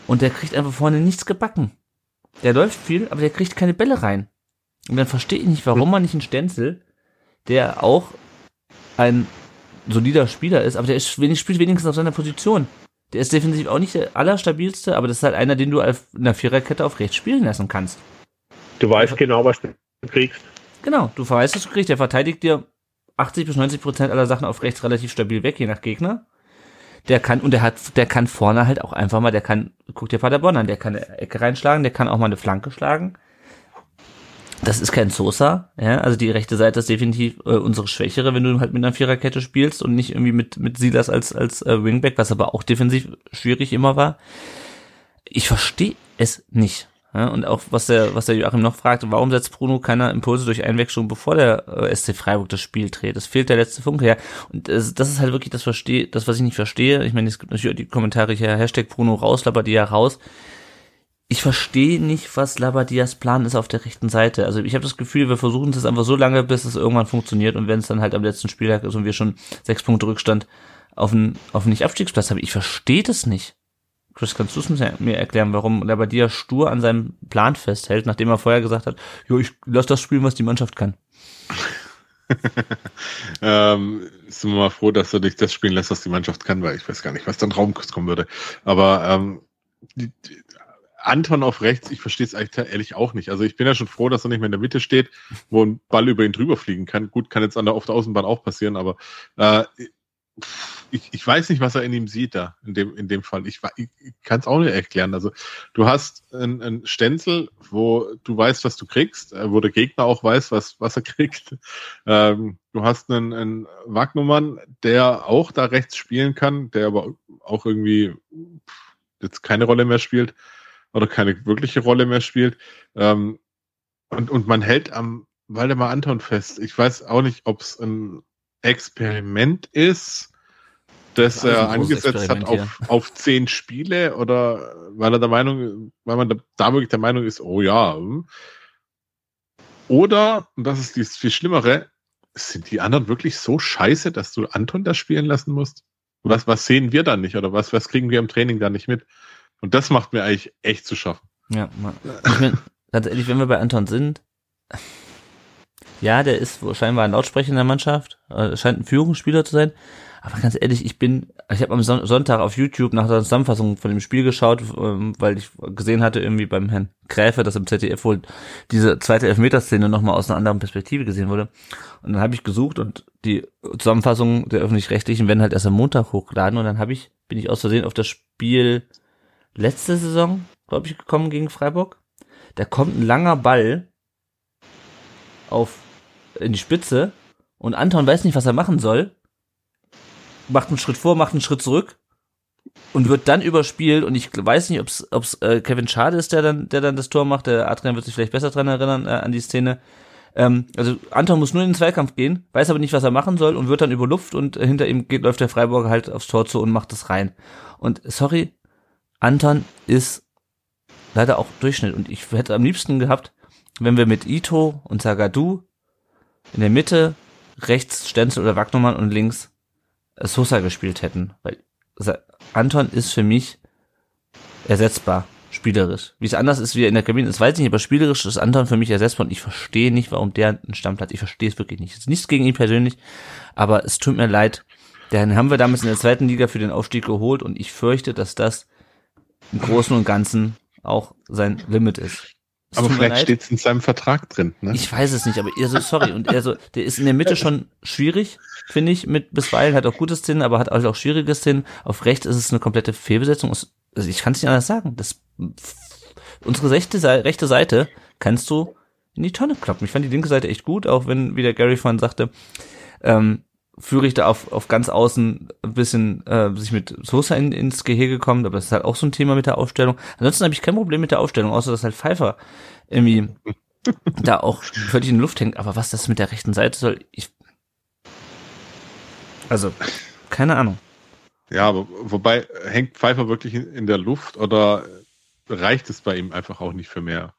und der kriegt einfach vorne nichts gebacken. Der läuft viel, aber der kriegt keine Bälle rein. Und dann verstehe ich nicht, warum man nicht einen Stenzel, der auch ein solider Spieler ist, aber der ist spielt wenigstens auf seiner Position. Der ist definitiv auch nicht der allerstabilste, aber das ist halt einer, den du in der Viererkette auf rechts spielen lassen kannst. Du weißt genau, was du kriegst. Genau, du weißt, was du kriegst. Der verteidigt dir 80 bis 90 Prozent aller Sachen auf rechts relativ stabil weg, je nach Gegner. Der kann, und der hat, der kann vorne halt auch einfach mal, der kann, guck dir Paderborn an, der kann eine Ecke reinschlagen, der kann auch mal eine Flanke schlagen. Das ist kein Sosa, ja, also die rechte Seite ist definitiv äh, unsere schwächere, wenn du halt mit einer Viererkette spielst und nicht irgendwie mit, mit Silas als, als äh, Wingback, was aber auch defensiv schwierig immer war. Ich verstehe es nicht. Ja, und auch was der, was der Joachim noch fragt, warum setzt Bruno keiner Impulse durch Einwechslung, bevor der äh, SC Freiburg das Spiel dreht? Das fehlt der letzte Funke, ja. Und das, das ist halt wirklich das verstehe, das, was ich nicht verstehe. Ich meine, es gibt natürlich die Kommentare hier, Hashtag Bruno raus, Labadia raus. Ich verstehe nicht, was Labadias Plan ist auf der rechten Seite. Also ich habe das Gefühl, wir versuchen es einfach so lange, bis es irgendwann funktioniert und wenn es dann halt am letzten Spieltag ist und wir schon sechs Punkte Rückstand auf einen, auf einen Nicht-Abstiegsplatz haben. Ich verstehe das nicht. Chris, kannst du es mir erklären, warum er bei dir stur an seinem Plan festhält, nachdem er vorher gesagt hat, jo, ich lass das spielen, was die Mannschaft kann? ähm, sind wir mal froh, dass er nicht das spielen lässt, was die Mannschaft kann, weil ich weiß gar nicht, was dann Raumkuss kommen würde. Aber ähm, die, die, Anton auf rechts, ich verstehe es ehrlich auch nicht. Also ich bin ja schon froh, dass er nicht mehr in der Mitte steht, wo ein Ball über ihn drüber fliegen kann. Gut, kann jetzt an der, auf der Außenbahn auch passieren, aber äh, ich, ich weiß nicht, was er in ihm sieht da, in dem, in dem Fall. Ich, ich, kann es auch nicht erklären. Also du hast einen Stenzel, wo du weißt, was du kriegst, äh, wo der Gegner auch weiß, was, was er kriegt. Ähm, du hast einen, einen Wagnumann, der auch da rechts spielen kann, der aber auch irgendwie jetzt keine Rolle mehr spielt oder keine wirkliche Rolle mehr spielt. Ähm, und, und man hält am Waldemar Anton fest. Ich weiß auch nicht, ob es ein Experiment ist, das, das er angesetzt hat auf, auf zehn Spiele oder weil er der Meinung, weil man da wirklich der Meinung ist, oh ja. Hm. Oder, und das ist das viel Schlimmere, sind die anderen wirklich so scheiße, dass du Anton da spielen lassen musst? Was, was sehen wir da nicht oder was, was kriegen wir im Training da nicht mit? Und das macht mir eigentlich echt zu schaffen. Ja, ich mein, ganz ehrlich, wenn wir bei Anton sind, ja, der ist scheinbar ein Lautsprecher in der Mannschaft, äh, scheint ein Führungsspieler zu sein. Aber ganz ehrlich, ich bin, ich habe am Sonntag auf YouTube nach der Zusammenfassung von dem Spiel geschaut, ähm, weil ich gesehen hatte irgendwie beim Herrn Gräfe, dass im ZDF wohl diese zweite Elfmeterszene nochmal aus einer anderen Perspektive gesehen wurde. Und dann habe ich gesucht und die Zusammenfassung der öffentlich-rechtlichen werden halt erst am Montag hochgeladen und dann habe ich, bin ich aus Versehen auf das Spiel letzte Saison, glaube ich, gekommen gegen Freiburg. Da kommt ein langer Ball auf in die Spitze und Anton weiß nicht, was er machen soll, macht einen Schritt vor, macht einen Schritt zurück und wird dann überspielt und ich weiß nicht, ob es äh, Kevin Schade ist, der dann der dann das Tor macht. Der Adrian wird sich vielleicht besser dran erinnern äh, an die Szene. Ähm, also Anton muss nur in den Zweikampf gehen, weiß aber nicht, was er machen soll und wird dann über Luft und hinter ihm geht läuft der Freiburger halt aufs Tor zu und macht das rein. Und sorry, Anton ist leider auch Durchschnitt und ich hätte am liebsten gehabt, wenn wir mit Ito und Sagadu in der Mitte rechts Stenzel oder Wagnumann und links Sosa gespielt hätten. Weil Anton ist für mich ersetzbar, spielerisch. Wie es anders ist, wie er in der Kabine ist, weiß ich nicht, aber spielerisch ist Anton für mich ersetzbar und ich verstehe nicht, warum der einen Stammplatz, ich verstehe es wirklich nicht. Es ist nichts gegen ihn persönlich, aber es tut mir leid. Den haben wir damals in der zweiten Liga für den Aufstieg geholt und ich fürchte, dass das im Großen und Ganzen auch sein Limit ist. Aber vielleicht steht es in seinem Vertrag drin. Ne? Ich weiß es nicht, aber er so, sorry. Und er so, der ist in der Mitte schon schwierig, finde ich, mit bisweilen hat auch gute Szenen, aber hat auch schwierige Szenen. Auf rechts ist es eine komplette Fehlbesetzung. Also ich kann es nicht anders sagen. Das, unsere rechte, rechte Seite kannst du in die Tonne kloppen. Ich fand die linke Seite echt gut, auch wenn, wie der Gary vorhin sagte, ähm, führe ich da auf, auf ganz außen ein bisschen äh, sich mit Sosa in, ins Gehege kommt, aber das ist halt auch so ein Thema mit der Aufstellung. Ansonsten habe ich kein Problem mit der Aufstellung, außer dass halt Pfeiffer irgendwie da auch völlig in die Luft hängt. Aber was das mit der rechten Seite soll, ich. Also, keine Ahnung. Ja, aber wobei, hängt Pfeiffer wirklich in, der Luft oder reicht es bei ihm einfach auch nicht für mehr?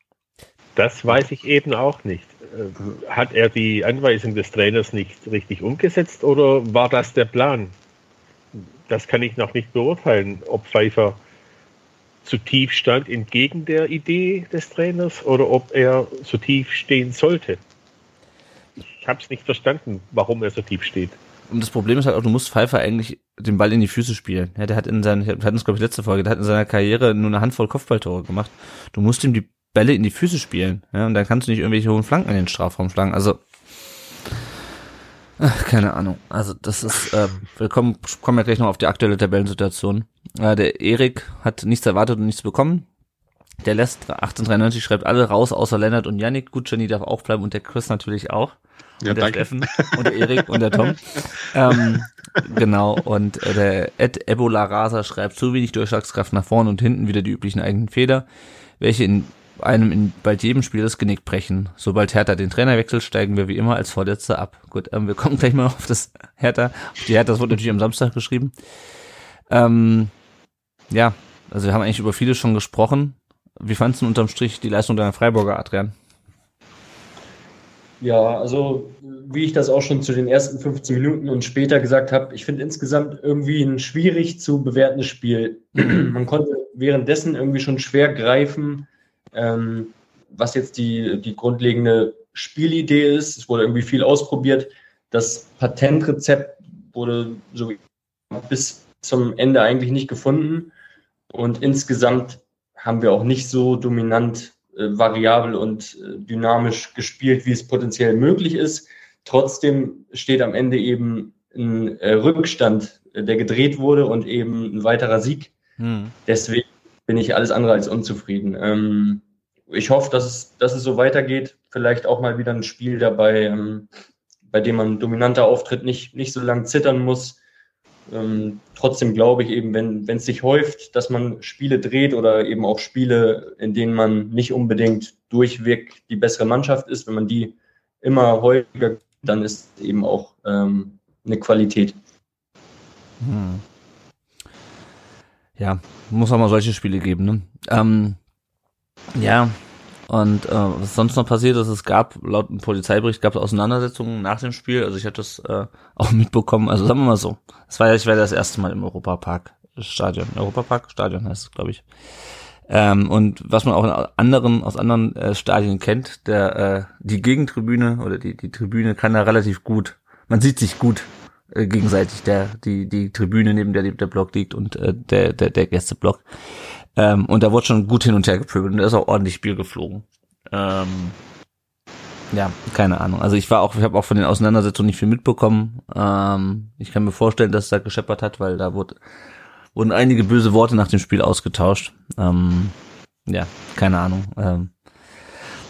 Das weiß ich eben auch nicht. Hat er die Anweisung des Trainers nicht richtig umgesetzt oder war das der Plan? Das kann ich noch nicht beurteilen, ob Pfeiffer zu tief stand entgegen der Idee des Trainers oder ob er so tief stehen sollte. Ich habe es nicht verstanden, warum er so tief steht. Und das Problem ist halt auch, du musst Pfeiffer eigentlich den Ball in die Füße spielen. Ja, der hat in seinen, wir hatten es glaube ich letzte Folge, der hat in seiner Karriere nur eine Handvoll Kopfballtore gemacht. Du musst ihm die Bälle in die Füße spielen. Ja, und dann kannst du nicht irgendwelche hohen Flanken in den Strafraum schlagen. Also, ach, keine Ahnung. Also, das ist, äh, wir kommen, kommen ja gleich noch auf die aktuelle Tabellensituation. Äh, der Erik hat nichts erwartet und nichts bekommen. Der lässt 1893 schreibt alle raus, außer Lennart und Yannick. Gut, Jenny darf auch bleiben und der Chris natürlich auch. Ja, und der danke. Steffen und der Erik und der Tom. ähm, genau, und äh, der Ed Ebola Raser schreibt zu wenig Durchschlagskraft nach vorne und hinten wieder die üblichen eigenen Fehler, welche in einem in bald jedem Spiel das Genick brechen. Sobald Hertha den Trainer wechselt, steigen wir wie immer als Vorletzter ab. Gut, ähm, wir kommen gleich mal auf das Hertha. Auf die Hertha, das wurde natürlich am Samstag geschrieben. Ähm, ja, also wir haben eigentlich über vieles schon gesprochen. Wie fandst du unterm Strich die Leistung deiner Freiburger, Adrian? Ja, also wie ich das auch schon zu den ersten 15 Minuten und später gesagt habe, ich finde insgesamt irgendwie ein schwierig zu bewertendes Spiel. Man konnte währenddessen irgendwie schon schwer greifen, ähm, was jetzt die, die grundlegende Spielidee ist. Es wurde irgendwie viel ausprobiert. Das Patentrezept wurde so bis zum Ende eigentlich nicht gefunden. Und insgesamt haben wir auch nicht so dominant variabel und äh, dynamisch gespielt, wie es potenziell möglich ist. Trotzdem steht am Ende eben ein äh, Rückstand, äh, der gedreht wurde und eben ein weiterer Sieg. Hm. Deswegen bin ich alles andere als unzufrieden. Ähm, ich hoffe, dass es, dass es so weitergeht. Vielleicht auch mal wieder ein Spiel dabei, ähm, bei dem man dominanter auftritt, nicht, nicht so lang zittern muss. Ähm, trotzdem glaube ich eben, wenn es sich häuft, dass man Spiele dreht oder eben auch Spiele, in denen man nicht unbedingt durchweg die bessere Mannschaft ist, wenn man die immer häufiger, dann ist eben auch ähm, eine Qualität. Hm. Ja, muss auch mal solche Spiele geben, ne? Ähm, ja, und äh, was sonst noch passiert ist, es gab, laut dem Polizeibericht gab es Auseinandersetzungen nach dem Spiel. Also ich hatte das äh, auch mitbekommen. Also sagen wir mal so, es war, ich war das erste Mal im Europapark Stadion. Europapark Stadion heißt es, glaube ich. Ähm, und was man auch in anderen, aus anderen äh, Stadien kennt, der äh, die Gegentribüne oder die, die Tribüne kann da relativ gut, man sieht sich gut äh, gegenseitig, der, die, die Tribüne, neben der der Block liegt und äh, der, der, der Gästeblock. Ähm, und da wurde schon gut hin und her gepöbelt und da ist auch ordentlich Spiel geflogen. Ähm, ja, keine Ahnung. Also ich war auch, ich habe auch von den Auseinandersetzungen nicht viel mitbekommen. Ähm, ich kann mir vorstellen, dass es da gescheppert hat, weil da wurde, wurden einige böse Worte nach dem Spiel ausgetauscht. Ähm, ja, keine Ahnung. Ähm,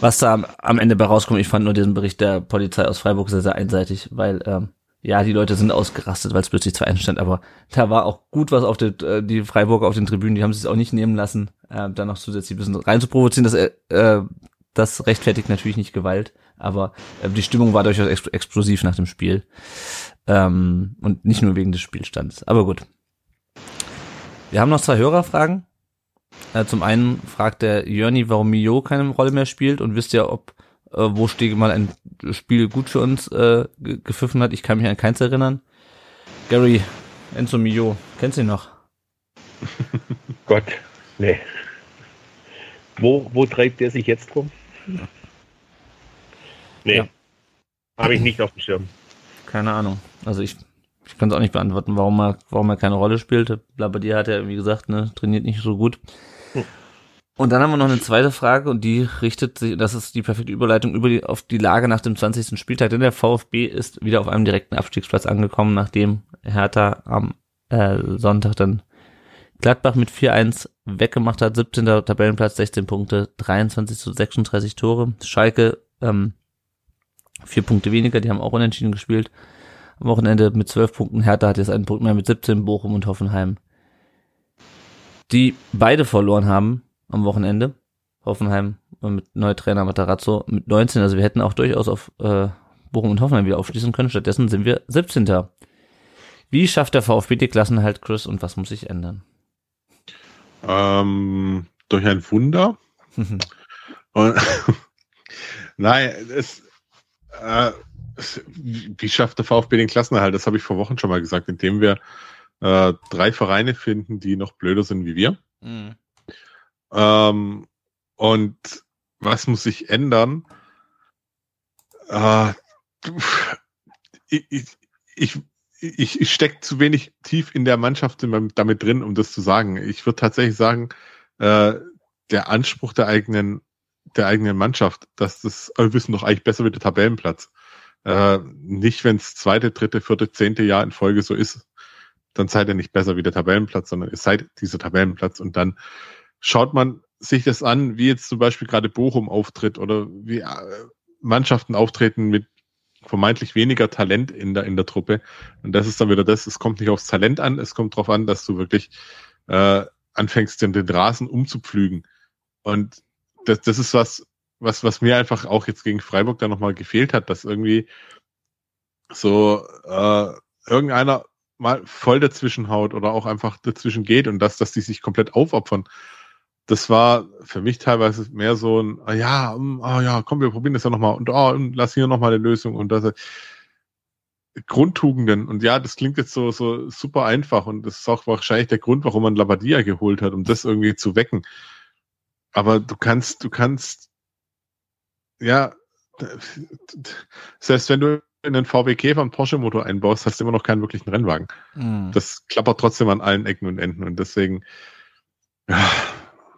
was da am, am Ende bei rauskommt, ich fand nur diesen Bericht der Polizei aus Freiburg sehr, sehr einseitig, weil ähm, ja, die Leute sind ausgerastet, weil es plötzlich 2-1 stand, aber da war auch gut was auf der, äh, die Freiburger auf den Tribünen, die haben es auch nicht nehmen lassen, äh, da noch zusätzlich ein bisschen rein zu provozieren, das, äh, äh, das rechtfertigt natürlich nicht Gewalt, aber äh, die Stimmung war durchaus ex explosiv nach dem Spiel. Ähm, und nicht nur wegen des Spielstands. Aber gut. Wir haben noch zwei Hörerfragen. Äh, zum einen fragt der Jörni, warum Mio keine Rolle mehr spielt und wisst ihr, ob äh, wo Stege mal ein Spiel gut für uns äh, ge- gepfiffen hat. Ich kann mich an keins erinnern. Gary, Enzo Mio, kennst du ihn noch? Gott, nee. Wo, wo treibt der sich jetzt rum? Nee. Ja. Habe ich nicht auf dem Schirm. Keine Ahnung. Also ich, ich kann es auch nicht beantworten, warum er, warum er keine Rolle spielt. Blabadier hat ja, wie gesagt, ne, trainiert nicht so gut. Hm. Und dann haben wir noch eine zweite Frage und die richtet sich, das ist die perfekte Überleitung über die, auf die Lage nach dem 20. Spieltag, denn der VfB ist wieder auf einem direkten Abstiegsplatz angekommen, nachdem Hertha am äh, Sonntag dann Gladbach mit 4-1 weggemacht hat, 17. Tabellenplatz, 16 Punkte, 23 zu 36 Tore. Schalke ähm, vier Punkte weniger, die haben auch unentschieden gespielt. Am Wochenende mit 12 Punkten, Hertha hat jetzt einen Punkt mehr mit 17, Bochum und Hoffenheim. Die beide verloren haben am Wochenende. Hoffenheim mit Neutrainer Matarazzo mit 19, also wir hätten auch durchaus auf äh, Bochum und Hoffenheim wieder aufschließen können, stattdessen sind wir 17. Wie schafft der VfB die Klassenhalt, Chris, und was muss sich ändern? Ähm, durch ein Wunder. Und, Nein, es, äh, es, wie schafft der VfB den Klassenerhalt? Das habe ich vor Wochen schon mal gesagt, indem wir äh, drei Vereine finden, die noch blöder sind wie wir. Mhm. Ähm, und was muss sich ändern? Äh, ich, ich, ich, ich stecke zu wenig tief in der Mannschaft damit drin, um das zu sagen. Ich würde tatsächlich sagen, äh, der Anspruch der eigenen, der eigenen Mannschaft, dass das, wir wissen doch eigentlich besser wie der Tabellenplatz. Äh, nicht, wenn es zweite, dritte, vierte, zehnte Jahr in Folge so ist, dann seid ihr nicht besser wie der Tabellenplatz, sondern ihr seid dieser Tabellenplatz und dann schaut man sich das an, wie jetzt zum Beispiel gerade Bochum auftritt oder wie äh, Mannschaften auftreten mit vermeintlich weniger Talent in der, in der Truppe. Und das ist dann wieder das, es kommt nicht aufs Talent an, es kommt darauf an, dass du wirklich äh, anfängst, den, den Rasen umzupflügen. Und das, das ist was, was, was mir einfach auch jetzt gegen Freiburg da nochmal gefehlt hat, dass irgendwie so äh, irgendeiner mal voll dazwischen haut oder auch einfach dazwischen geht und dass, dass die sich komplett aufopfern das war für mich teilweise mehr so ein, ah ja, um, ah ja, komm, wir probieren das ja nochmal und oh, lass hier nochmal eine Lösung und das Grundtugenden und ja, das klingt jetzt so, so super einfach und das ist auch wahrscheinlich der Grund, warum man Labadia geholt hat, um das irgendwie zu wecken. Aber du kannst, du kannst, ja, selbst wenn du in den VW Käfer einen Porsche-Motor einbaust, hast du immer noch keinen wirklichen Rennwagen. Mhm. Das klappert trotzdem an allen Ecken und Enden und deswegen, ja,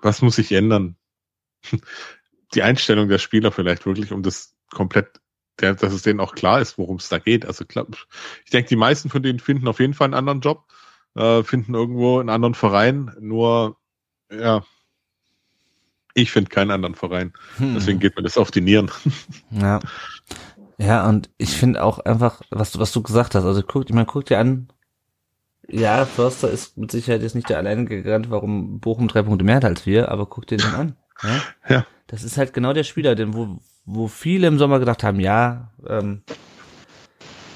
was muss sich ändern? Die Einstellung der Spieler vielleicht wirklich, um das komplett, dass es denen auch klar ist, worum es da geht. Also ich denke, die meisten von denen finden auf jeden Fall einen anderen Job, äh, finden irgendwo einen anderen Verein, nur ja, ich finde keinen anderen Verein. Hm. Deswegen geht mir das auf die Nieren. Ja. Ja, und ich finde auch einfach, was du, was du gesagt hast, also guck, man guckt dir an, ja, Förster ist mit Sicherheit jetzt nicht der alleinige Garant, warum Bochum drei Punkte mehr hat als wir, aber guck dir den an. Ja? ja. Das ist halt genau der Spieler, den, wo, wo viele im Sommer gedacht haben, ja, ähm,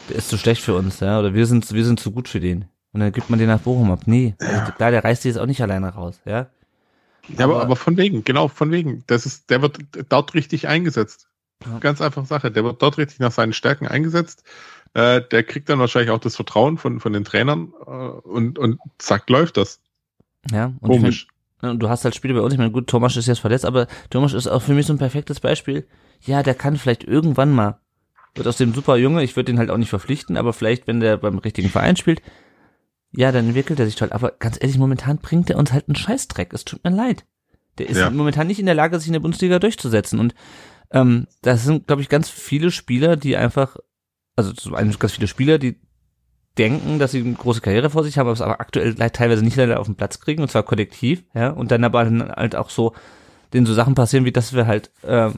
der ist zu schlecht für uns, ja, oder wir sind, wir sind zu gut für den. Und dann gibt man den nach Bochum ab. Nee, ja. also, klar, der reißt die jetzt auch nicht alleine raus, ja. Ja, aber, aber von wegen, genau, von wegen. Das ist, der wird dort richtig eingesetzt. Ja. Ganz einfach Sache. Der wird dort richtig nach seinen Stärken eingesetzt. Äh, der kriegt dann wahrscheinlich auch das Vertrauen von, von den Trainern äh, und, und zack, läuft das. Ja, und Komisch. Mein, du hast halt Spiele bei uns, ich meine, gut, Thomas ist jetzt verletzt, aber Thomas ist auch für mich so ein perfektes Beispiel. Ja, der kann vielleicht irgendwann mal, wird aus dem super Junge, ich würde den halt auch nicht verpflichten, aber vielleicht, wenn der beim richtigen Verein spielt, ja, dann entwickelt er sich toll. Aber ganz ehrlich, momentan bringt er uns halt einen Scheißdreck. Es tut mir leid. Der ist ja. momentan nicht in der Lage, sich in der Bundesliga durchzusetzen. Und ähm, das sind, glaube ich, ganz viele Spieler, die einfach also zum einen ganz viele Spieler, die denken, dass sie eine große Karriere vor sich haben, aber es aber aktuell teilweise nicht leider auf den Platz kriegen, und zwar kollektiv, ja, und dann aber halt auch so, denen so Sachen passieren, wie dass wir halt, äh,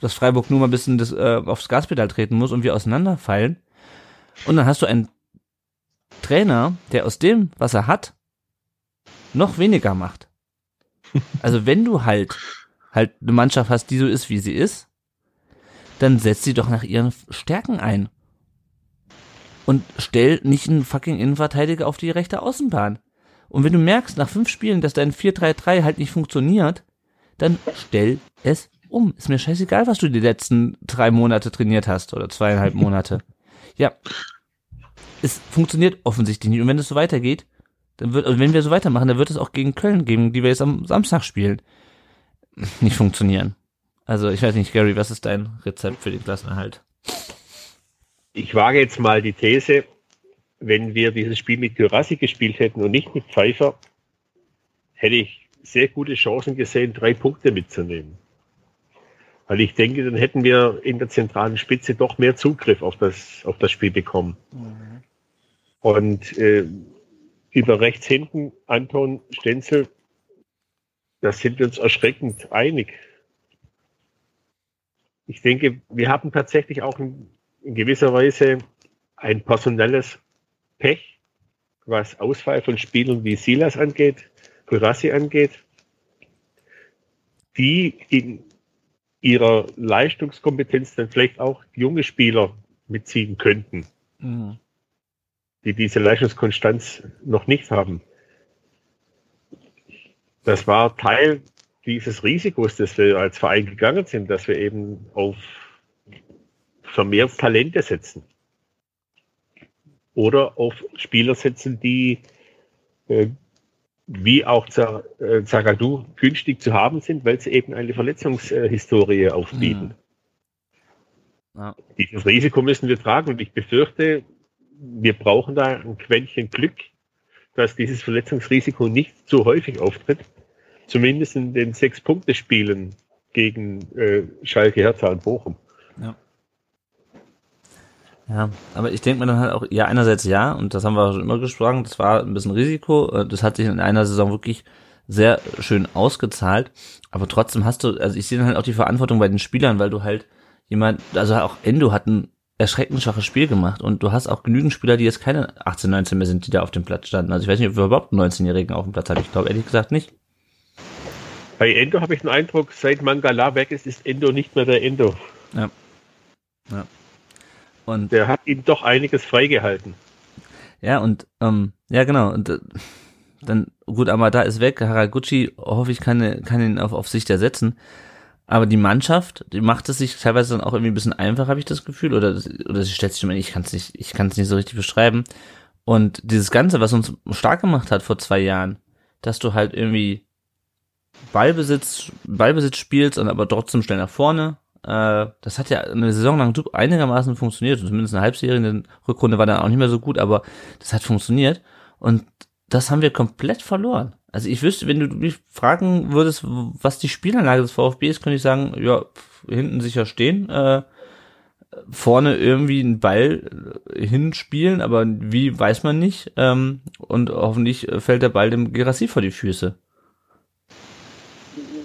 dass Freiburg nur mal ein bisschen das, äh, aufs Gaspedal treten muss und wir auseinanderfallen. Und dann hast du einen Trainer, der aus dem, was er hat, noch weniger macht. Also wenn du halt halt eine Mannschaft hast, die so ist, wie sie ist, dann setzt sie doch nach ihren Stärken ein und stell nicht einen fucking Innenverteidiger auf die rechte Außenbahn. Und wenn du merkst nach fünf Spielen, dass dein 4-3-3 halt nicht funktioniert, dann stell es um. Ist mir scheißegal, was du die letzten drei Monate trainiert hast oder zweieinhalb Monate. Ja. Es funktioniert offensichtlich nicht. Und wenn es so weitergeht, dann wird, also wenn wir so weitermachen, dann wird es auch gegen Köln gegen die wir jetzt am Samstag spielen, nicht funktionieren. Also ich weiß nicht, Gary, was ist dein Rezept für den Klassenerhalt? Ich wage jetzt mal die These, wenn wir dieses Spiel mit Gyrassi gespielt hätten und nicht mit Pfeiffer, hätte ich sehr gute Chancen gesehen, drei Punkte mitzunehmen. Weil ich denke, dann hätten wir in der zentralen Spitze doch mehr Zugriff auf das, auf das Spiel bekommen. Mhm. Und äh, über rechts hinten Anton Stenzel, da sind wir uns erschreckend einig. Ich denke, wir haben tatsächlich auch ein in gewisser Weise ein personelles Pech, was Ausfall von Spielern wie Silas angeht, Kurassi angeht, die in ihrer Leistungskompetenz dann vielleicht auch junge Spieler mitziehen könnten, mhm. die diese Leistungskonstanz noch nicht haben. Das war Teil dieses Risikos, das wir als Verein gegangen sind, dass wir eben auf vermehrt Talente setzen. Oder auf Spieler setzen, die äh, wie auch äh, Zagadou günstig zu haben sind, weil sie eben eine Verletzungshistorie aufbieten. Mhm. Ja. Dieses Risiko müssen wir tragen und ich befürchte, wir brauchen da ein Quäntchen Glück, dass dieses Verletzungsrisiko nicht so häufig auftritt. Zumindest in den Sechs-Punkte-Spielen gegen äh, Schalke, Hertha und Bochum. Ja. Aber ich denke mir dann halt auch, ja, einerseits ja, und das haben wir schon immer gesprochen, das war ein bisschen Risiko, das hat sich in einer Saison wirklich sehr schön ausgezahlt, aber trotzdem hast du, also ich sehe dann halt auch die Verantwortung bei den Spielern, weil du halt jemand, also auch Endo hat ein erschreckend schwaches Spiel gemacht und du hast auch genügend Spieler, die jetzt keine 18, 19 mehr sind, die da auf dem Platz standen. Also ich weiß nicht, ob wir überhaupt einen 19-Jährigen auf dem Platz haben. Ich glaube ehrlich gesagt nicht. Bei Endo habe ich den Eindruck, seit Mangala weg ist, ist Endo nicht mehr der Endo. Ja. Ja. Und der hat ihm doch einiges freigehalten. Ja, und ähm, ja, genau. Und äh, dann, gut, Amada ist weg, Haraguchi hoffe ich kann, kann ihn auf, auf Sicht ersetzen. Aber die Mannschaft, die macht es sich teilweise dann auch irgendwie ein bisschen einfach, habe ich das Gefühl. Oder, oder sie stellt sich immer, ich kann es nicht, ich kann es nicht so richtig beschreiben. Und dieses Ganze, was uns stark gemacht hat vor zwei Jahren, dass du halt irgendwie Ballbesitz, Ballbesitz spielst und aber trotzdem schnell nach vorne, äh, das hat ja eine Saison lang einigermaßen funktioniert. Zumindest eine Halbserie in der Rückrunde war dann auch nicht mehr so gut, aber das hat funktioniert. Und das haben wir komplett verloren. Also ich wüsste, wenn du mich fragen würdest, was die Spielanlage des VfB ist, könnte ich sagen, ja, hinten sicher stehen, äh, vorne irgendwie einen Ball äh, hinspielen, aber wie weiß man nicht. Ähm, und hoffentlich fällt der Ball dem Gerassi vor die Füße.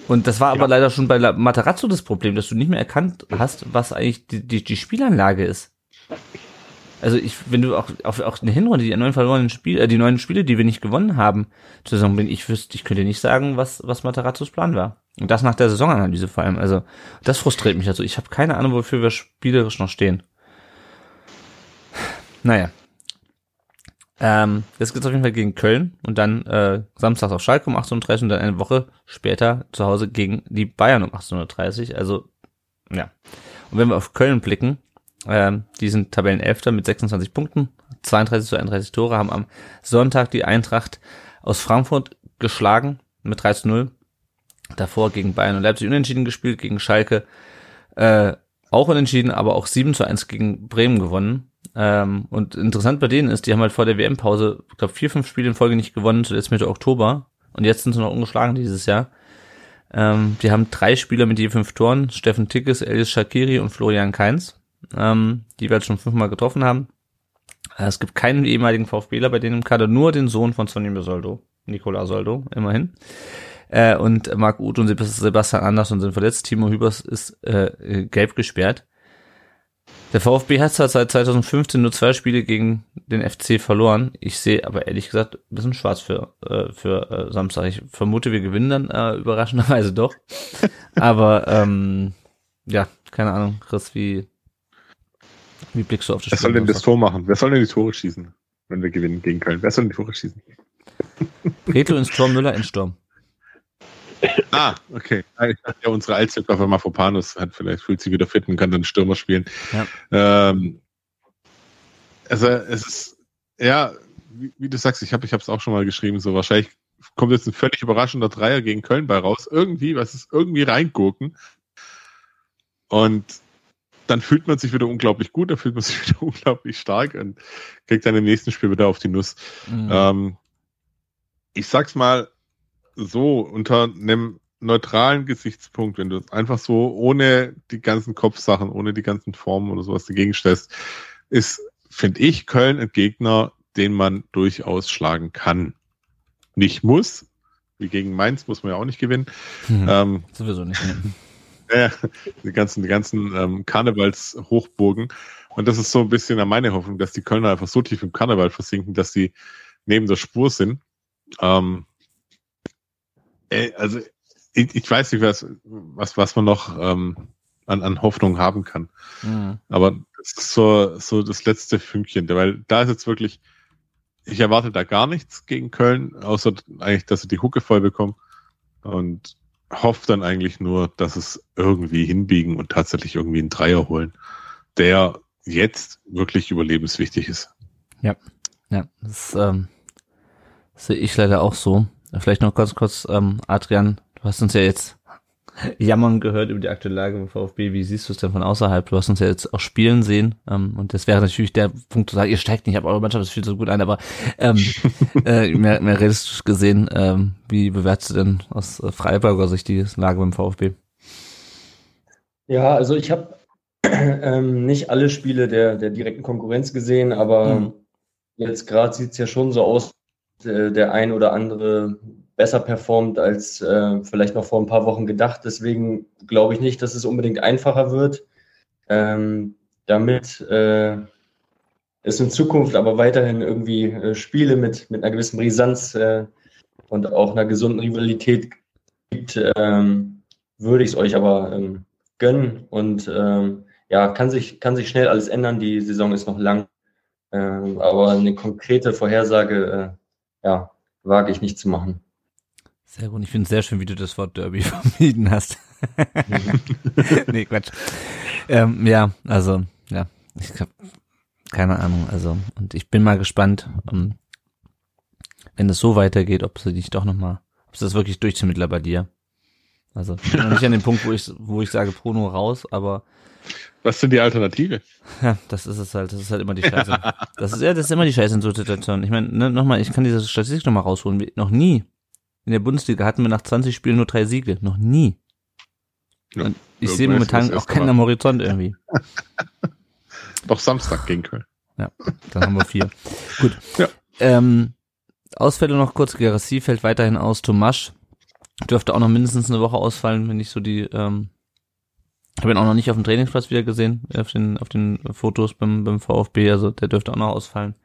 Und das war aber ja. leider schon bei Matarazzo das Problem, dass du nicht mehr erkannt hast, was eigentlich die, die, die Spielanlage ist. Also ich, wenn du auch auf auch eine Hinrunde, die neun verlorenen Spiele, äh, die neuen Spiele, die wir nicht gewonnen haben, zur Saison bin, ich wüsste, ich könnte nicht sagen, was was Matarazzos Plan war. Und das nach der Saisonanalyse vor allem. Also das frustriert mich. Also ich habe keine Ahnung, wofür wir spielerisch noch stehen. Naja, ähm, jetzt geht's auf jeden Fall gegen Köln und dann äh, samstags auf Schalke um 18.30 Uhr und dann eine Woche später zu Hause gegen die Bayern um 18.30 Uhr. Also, ja. Und wenn wir auf Köln blicken, ähm, die sind Tabellenelfter mit 26 Punkten, 32 zu 31 Tore, haben am Sonntag die Eintracht aus Frankfurt geschlagen mit 3 zu 0. Davor gegen Bayern und Leipzig unentschieden gespielt, gegen Schalke äh, auch unentschieden, aber auch 7 zu 1 gegen Bremen gewonnen. Ähm, und interessant bei denen ist, die haben halt vor der WM-Pause, ich glaube, vier, fünf Spiele in Folge nicht gewonnen, zuletzt Mitte Oktober. Und jetzt sind sie noch ungeschlagen dieses Jahr. Ähm, die haben drei Spieler mit je fünf Toren, Steffen Tickes, Elias Shakiri und Florian Kainz, ähm, die wir jetzt schon fünfmal getroffen haben. Äh, es gibt keinen ehemaligen VfBler bei denen im Kader, nur den Sohn von Sonny Soldo, Nicola Soldo, immerhin. Äh, und Marc Uth und Sebastian Andersson sind verletzt. Timo Hübers ist äh, gelb gesperrt. Der VfB hat zwar seit 2015 nur zwei Spiele gegen den FC verloren. Ich sehe aber ehrlich gesagt ein bisschen schwarz für, äh, für äh, Samstag. Ich vermute, wir gewinnen dann äh, überraschenderweise doch. aber ähm, ja, keine Ahnung, Chris, wie, wie blickst du auf das Wer Spiel? Wer soll denn das Tor machen? Wer soll denn die Tore schießen, wenn wir gewinnen gegen Köln? Wer soll denn die Tore schießen? Reto ins Tor, Müller ins Sturm. Ah, okay. Ich dachte ja, unsere Allzweckwaffe Mafopanus hat vielleicht fühlt sich wieder fit und kann dann Stürmer spielen. Ja. Ähm, also es ist, ja, wie, wie du sagst, ich habe ich es auch schon mal geschrieben, so wahrscheinlich kommt jetzt ein völlig überraschender Dreier gegen Köln bei raus. Irgendwie, was ist irgendwie reingurken. Und dann fühlt man sich wieder unglaublich gut, dann fühlt man sich wieder unglaublich stark und kriegt dann im nächsten Spiel wieder auf die Nuss. Mhm. Ähm, ich sag's mal, so unter einem neutralen Gesichtspunkt, wenn du es einfach so ohne die ganzen Kopfsachen, ohne die ganzen Formen oder sowas dagegen stellst, ist, finde ich, Köln ein Gegner, den man durchaus schlagen kann. Nicht muss, wie gegen Mainz muss man ja auch nicht gewinnen. Mhm, ähm, sowieso nicht. Ja, die ganzen, die ganzen ähm, Karnevalshochburgen. Und das ist so ein bisschen meine Hoffnung, dass die Kölner einfach so tief im Karneval versinken, dass sie neben der Spur sind. Ähm, also ich, ich weiß nicht, was, was, was man noch ähm, an, an Hoffnung haben kann. Mhm. Aber das ist so, so das letzte Fünkchen, weil da ist jetzt wirklich, ich erwarte da gar nichts gegen Köln, außer eigentlich, dass sie die Hucke voll bekommen. Und hoffe dann eigentlich nur, dass es irgendwie hinbiegen und tatsächlich irgendwie einen Dreier holen, der jetzt wirklich überlebenswichtig ist. Ja, ja, das ähm, sehe ich leider auch so. Vielleicht noch ganz kurz, ähm, Adrian, du hast uns ja jetzt jammern gehört über die aktuelle Lage beim VfB. Wie siehst du es denn von außerhalb? Du hast uns ja jetzt auch spielen sehen. Ähm, und das wäre natürlich der Punkt zu sagen, ihr steigt nicht ab, eure Mannschaft ist viel zu gut ein, aber ähm, äh, mehr, mehr realistisch gesehen, ähm, wie bewertest du denn aus äh, Freiburger Sicht die Lage beim VfB? Ja, also ich habe ähm, nicht alle Spiele der, der direkten Konkurrenz gesehen, aber mhm. jetzt gerade sieht es ja schon so aus, der, der ein oder andere besser performt als äh, vielleicht noch vor ein paar Wochen gedacht. Deswegen glaube ich nicht, dass es unbedingt einfacher wird. Ähm, damit äh, es in Zukunft aber weiterhin irgendwie äh, Spiele mit, mit einer gewissen Brisanz äh, und auch einer gesunden Rivalität gibt, ähm, würde ich es euch aber ähm, gönnen. Und ähm, ja, kann sich, kann sich schnell alles ändern. Die Saison ist noch lang. Ähm, aber eine konkrete Vorhersage, äh, ja, wage ich nicht zu machen. Sehr gut. Ich finde es sehr schön, wie du das Wort Derby vermieden hast. nee, Quatsch. Ähm, ja, also, ja, ich habe keine Ahnung. Also, und ich bin mal gespannt, um, ähm, wenn es so weitergeht, ob sie dich doch nochmal, ob sie das wirklich durchziehen mittler bei dir. Also, ich bin noch nicht an dem Punkt, wo ich, wo ich sage, Bruno raus, aber. Was sind die Alternative? Ja, das ist es halt. Das ist halt immer die Scheiße. Das ist ja, das ist immer die Scheiße in so Situationen. Ich meine, ne, nochmal, ich kann diese Statistik nochmal rausholen. Noch nie in der Bundesliga hatten wir nach 20 Spielen nur drei Siege. Noch nie. Ja, Und ich sehe momentan auch keinen am Horizont irgendwie. Doch Samstag gegen Köln. Ja, dann haben wir vier. Gut. Ja. Ähm, Ausfälle noch kurz. Gerassi fällt weiterhin aus. Tomasch dürfte auch noch mindestens eine Woche ausfallen, wenn ich so die, ähm, habe ihn auch noch nicht auf dem Trainingsplatz wieder gesehen, auf den, auf den Fotos beim, beim VfB, also der dürfte auch noch ausfallen.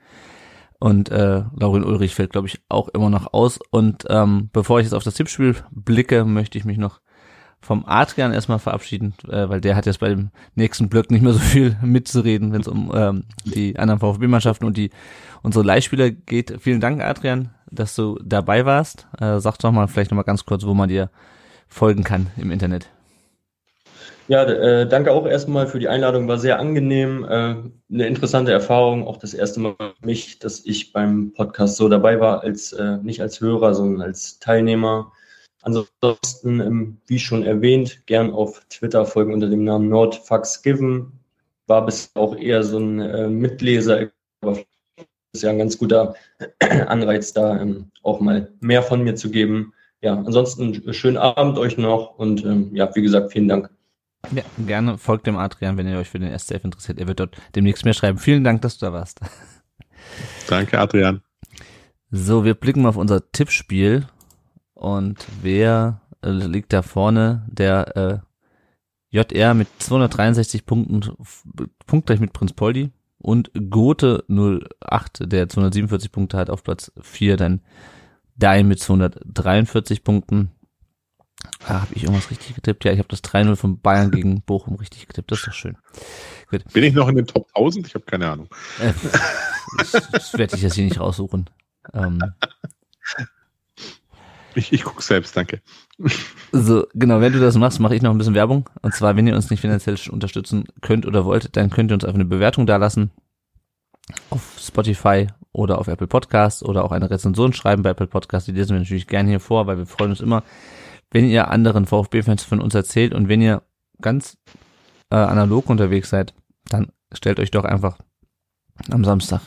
Und äh, Laurin Ulrich fällt, glaube ich, auch immer noch aus. Und ähm, bevor ich jetzt auf das Tippspiel blicke, möchte ich mich noch vom Adrian erstmal verabschieden, äh, weil der hat jetzt bei dem nächsten Blöck nicht mehr so viel mitzureden, wenn es um ähm, die anderen VfB-Mannschaften und die unsere Leihspieler geht. Vielen Dank, Adrian, dass du dabei warst. Äh, sag doch mal vielleicht nochmal ganz kurz, wo man dir folgen kann im Internet. Ja, äh, danke auch erstmal für die Einladung, war sehr angenehm, äh, eine interessante Erfahrung, auch das erste Mal für mich, dass ich beim Podcast so dabei war, als äh, nicht als Hörer, sondern als Teilnehmer. Ansonsten, ähm, wie schon erwähnt, gern auf Twitter folgen unter dem Namen NordFaxGiven. War bis auch eher so ein äh, Mitleser, aber das ist ja ein ganz guter Anreiz, da ähm, auch mal mehr von mir zu geben. Ja, ansonsten schönen Abend euch noch und ähm, ja, wie gesagt, vielen Dank. Ja, gerne folgt dem Adrian, wenn ihr euch für den SCF interessiert. Er wird dort demnächst mehr schreiben. Vielen Dank, dass du da warst. Danke, Adrian. So, wir blicken mal auf unser Tippspiel. Und wer äh, liegt da vorne? Der äh, JR mit 263 Punkten, punktgleich mit Prinz Poldi. Und Gote 08, der 247 Punkte hat, auf Platz 4. Dann Dein mit 243 Punkten. Ah, habe ich irgendwas richtig getippt? Ja, ich habe das 3-0 von Bayern gegen Bochum richtig getippt. Das ist doch schön. Gut. Bin ich noch in den Top 1000? Ich habe keine Ahnung. Äh, das, das werde ich jetzt hier nicht raussuchen. Ähm, ich, ich gucke selbst, danke. So, genau, wenn du das machst, mache ich noch ein bisschen Werbung. Und zwar, wenn ihr uns nicht finanziell unterstützen könnt oder wollt, dann könnt ihr uns einfach eine Bewertung dalassen. Auf Spotify oder auf Apple Podcasts oder auch eine Rezension schreiben bei Apple Podcasts. Die lesen wir natürlich gerne hier vor, weil wir freuen uns immer, wenn ihr anderen VfB-Fans von uns erzählt und wenn ihr ganz äh, analog unterwegs seid, dann stellt euch doch einfach am Samstag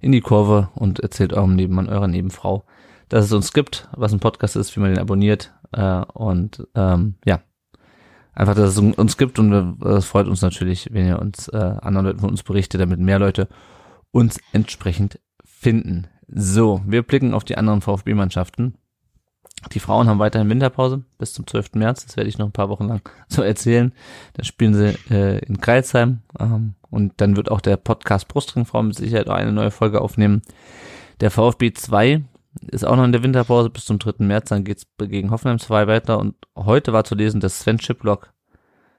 in die Kurve und erzählt eurem Nebenmann, eurer Nebenfrau, dass es uns gibt, was ein Podcast ist, wie man den abonniert äh, und ähm, ja, einfach, dass es uns gibt und es freut uns natürlich, wenn ihr uns äh, anderen Leuten von uns berichtet, damit mehr Leute uns entsprechend finden. So, wir blicken auf die anderen VfB-Mannschaften. Die Frauen haben weiterhin Winterpause bis zum 12. März. Das werde ich noch ein paar Wochen lang so erzählen. Dann spielen sie äh, in Kreilsheim. Ähm, und dann wird auch der Podcast Brustringfrau mit Sicherheit auch eine neue Folge aufnehmen. Der VfB 2 ist auch noch in der Winterpause bis zum 3. März. Dann geht's gegen Hoffenheim 2 weiter. Und heute war zu lesen, dass Sven Schiplock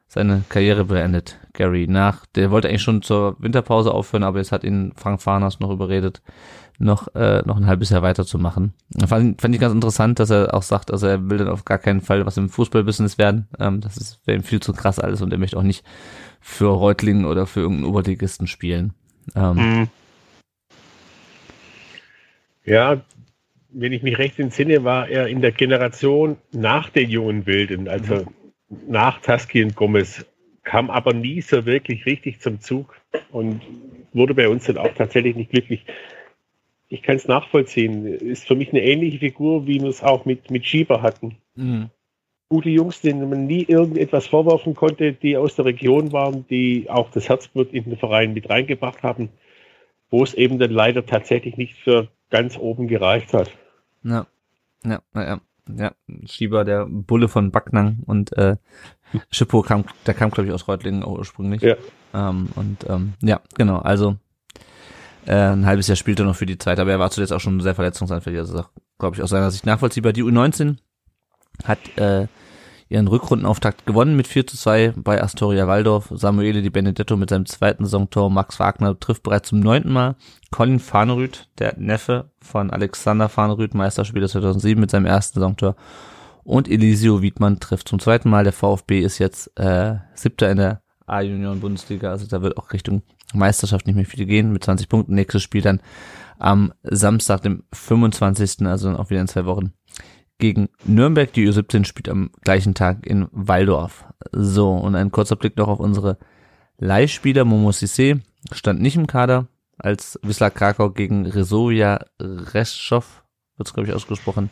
seine Karriere beendet, Gary. Nach, der wollte eigentlich schon zur Winterpause aufhören, aber jetzt hat ihn Frank Farnas noch überredet, noch, äh, noch ein halbes Jahr weiterzumachen. Fand, fand ich ganz interessant, dass er auch sagt, also er will dann auf gar keinen Fall was im Fußballbusiness werden. Ähm, das ist wäre ihm viel zu krass alles und er möchte auch nicht für Reutlingen oder für irgendeinen Oberligisten spielen. Ähm, Mhm. Ja, wenn ich mich recht entsinne, war er in der Generation nach den jungen Wilden, also nach Tusky und Gomez, kam aber nie so wirklich richtig zum Zug und wurde bei uns dann auch tatsächlich nicht glücklich. Ich kann es nachvollziehen. Ist für mich eine ähnliche Figur, wie wir es auch mit, mit Schieber hatten. mh, Gute Jungs, denen man nie irgendetwas vorwerfen konnte, die aus der Region waren, die auch das Herzblut in den Verein mit reingebracht haben, wo es eben dann leider tatsächlich nicht für ganz oben gereicht hat. ja, ja, ja, ja. Schieber, der Bulle von Backnang und äh, Schippo kam, der kam, glaube ich, aus Reutlingen auch ursprünglich. Ja. Ähm, und ähm, ja, genau, also äh, ein halbes Jahr spielte er noch für die Zeit, aber er war zuletzt auch schon sehr verletzungsanfällig, also glaube ich aus seiner Sicht nachvollziehbar. Die U19 hat äh, ihren Rückrundenauftakt gewonnen mit 4 zu 2 bei Astoria Waldorf. Samuele Di Benedetto mit seinem zweiten Saisontor. Max Wagner trifft bereits zum neunten Mal. Colin Fahnerüth, der Neffe von Alexander Fahnerüth, Meisterspieler 2007 mit seinem ersten Saisontor. Und Elisio Wiedmann trifft zum zweiten Mal. Der VfB ist jetzt äh, siebter in der A-Junioren-Bundesliga. Also da wird auch Richtung Meisterschaft nicht mehr viel gehen mit 20 Punkten. Nächstes Spiel dann am Samstag, dem 25. Also auch wieder in zwei Wochen gegen Nürnberg. Die U17 spielt am gleichen Tag in Waldorf. So, und ein kurzer Blick noch auf unsere Leihspieler. Momo Sissé stand nicht im Kader, als Wisla Krakau gegen Resovia Reschow, wird's glaube ich ausgesprochen,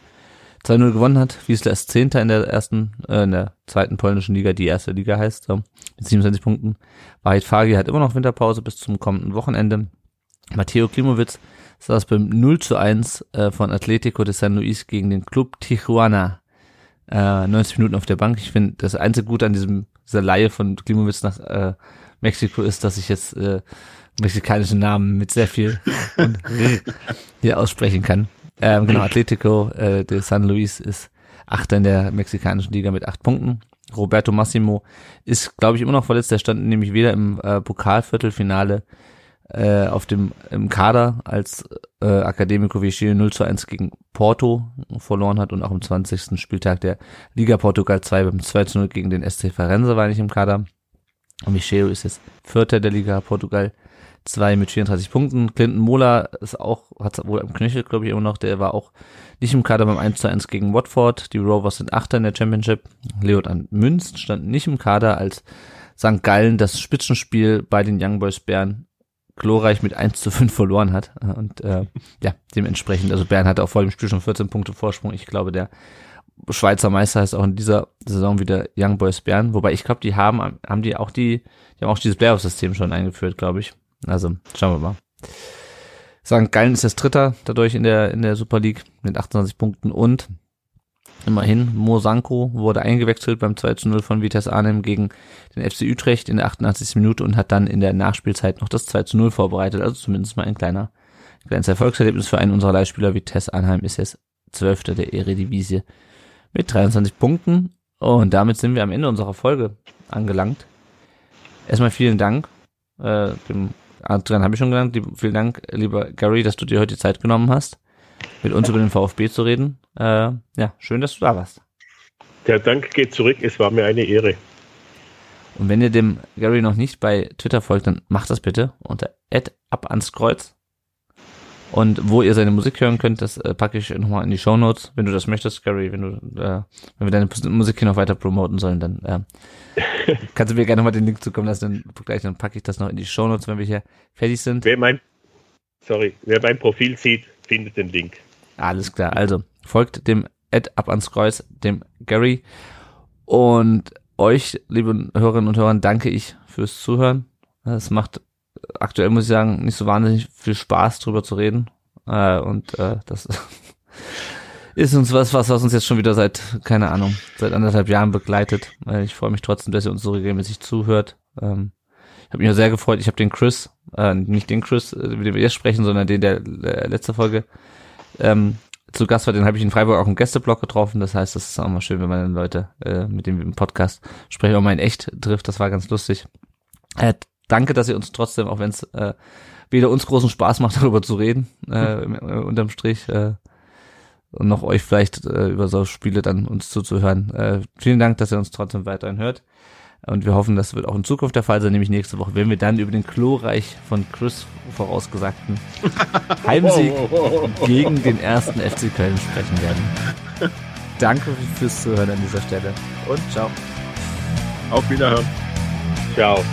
2-0 gewonnen hat. Wiesla ist Zehnter in der ersten, äh, in der zweiten polnischen Liga, die erste Liga heißt, so, mit 27 Punkten. Wahid Fagi hat immer noch Winterpause bis zum kommenden Wochenende. Matteo Klimowitz saß beim 0 zu 1 äh, von Atletico de San Luis gegen den Club Tijuana. Äh, 90 Minuten auf der Bank. Ich finde, das einzige Gute an diesem, dieser Laie von Klimowitz nach äh, Mexiko ist, dass ich jetzt äh, mexikanische Namen mit sehr viel und hier aussprechen kann. Ähm, genau, Atletico äh, de San Luis ist Achter in der mexikanischen Liga mit acht Punkten. Roberto Massimo ist, glaube ich, immer noch verletzt. Der stand nämlich weder im äh, Pokalviertelfinale äh, auf dem im Kader, als äh, Academico Vichy 0 zu 1 gegen Porto verloren hat und auch am 20. Spieltag der Liga Portugal 2 beim 2 zu 0 gegen den SC Farense war nicht im Kader. Und Micheo ist jetzt Vierter der Liga Portugal 2 mit 34 Punkten. Clinton Mola ist auch, hat wohl am Knöchel, glaube ich, immer noch, der war auch nicht im Kader beim 1 zu 1 gegen Watford. Die Rovers sind Achter in der Championship. Leotan Münz stand nicht im Kader, als St. Gallen das Spitzenspiel bei den Young Boys Bern glorreich mit 1 zu 5 verloren hat. Und äh, ja, dementsprechend, also Bern hatte auch vor dem Spiel schon 14 Punkte Vorsprung. Ich glaube, der Schweizer Meister heißt auch in dieser Saison wieder Young Boys Bern. Wobei ich glaube, die haben, haben die auch die, die haben auch dieses Playoff-System schon eingeführt, glaube ich. Also, schauen wir mal. St. Gallen ist jetzt Dritter dadurch in der, in der Super League mit 28 Punkten und immerhin Mo Sanko wurde eingewechselt beim 2 zu 0 von Vitesse Arnhem gegen den FC Utrecht in der 88. Minute und hat dann in der Nachspielzeit noch das 2 zu 0 vorbereitet. Also zumindest mal ein kleiner, kleines Erfolgserlebnis für einen unserer Leihspieler. Vitesse Arnhem ist jetzt Zwölfter der Eredivisie mit 23 Punkten. Und damit sind wir am Ende unserer Folge angelangt. Erstmal vielen Dank, äh, dem Adrian habe ich schon genannt. Vielen Dank, lieber Gary, dass du dir heute die Zeit genommen hast, mit uns über den VfB zu reden. Äh, ja, schön, dass du da warst. Der Dank geht zurück. Es war mir eine Ehre. Und wenn ihr dem Gary noch nicht bei Twitter folgt, dann macht das bitte unter ab ans Kreuz. Und wo ihr seine Musik hören könnt, das äh, packe ich nochmal in die Show Notes, wenn du das möchtest, Gary, wenn du, äh, wenn wir deine Musik hier noch weiter promoten sollen, dann äh, kannst du mir gerne nochmal den Link zukommen lassen, dann gleich, dann packe ich das noch in die Show Notes, wenn wir hier fertig sind. Wer mein, sorry, wer mein Profil sieht, findet den Link. Alles klar, also folgt dem Ad ab ans Kreuz, dem Gary und euch, liebe Hörerinnen und Hörer, danke ich fürs Zuhören. Es macht aktuell muss ich sagen, nicht so wahnsinnig viel Spaß drüber zu reden. Äh, und äh, das ist uns was, was, was uns jetzt schon wieder seit, keine Ahnung, seit anderthalb Jahren begleitet. Äh, ich freue mich trotzdem, dass ihr uns so regelmäßig zuhört. Ähm, ich habe mich auch sehr gefreut. Ich habe den Chris, äh, nicht den Chris, äh, mit dem wir jetzt sprechen, sondern den der äh, letzte Folge ähm, zu Gast war, den habe ich in Freiburg auch im Gästeblock getroffen. Das heißt, das ist auch mal schön, wenn man dann Leute, äh, mit denen wir im Podcast sprechen, auch mal in echt trifft. Das war ganz lustig. Äh, danke, dass ihr uns trotzdem, auch wenn es äh, weder uns großen Spaß macht, darüber zu reden, äh, äh, unterm Strich, äh, und noch euch vielleicht äh, über so Spiele dann uns zuzuhören. Äh, vielen Dank, dass ihr uns trotzdem weiterhin hört. Und wir hoffen, das wird auch in Zukunft der Fall sein, nämlich nächste Woche, wenn wir dann über den Chlorreich von Chris vorausgesagten Heimsieg gegen den ersten FC Köln sprechen werden. Danke fürs Zuhören an dieser Stelle und ciao. Auf Wiederhören. Ciao.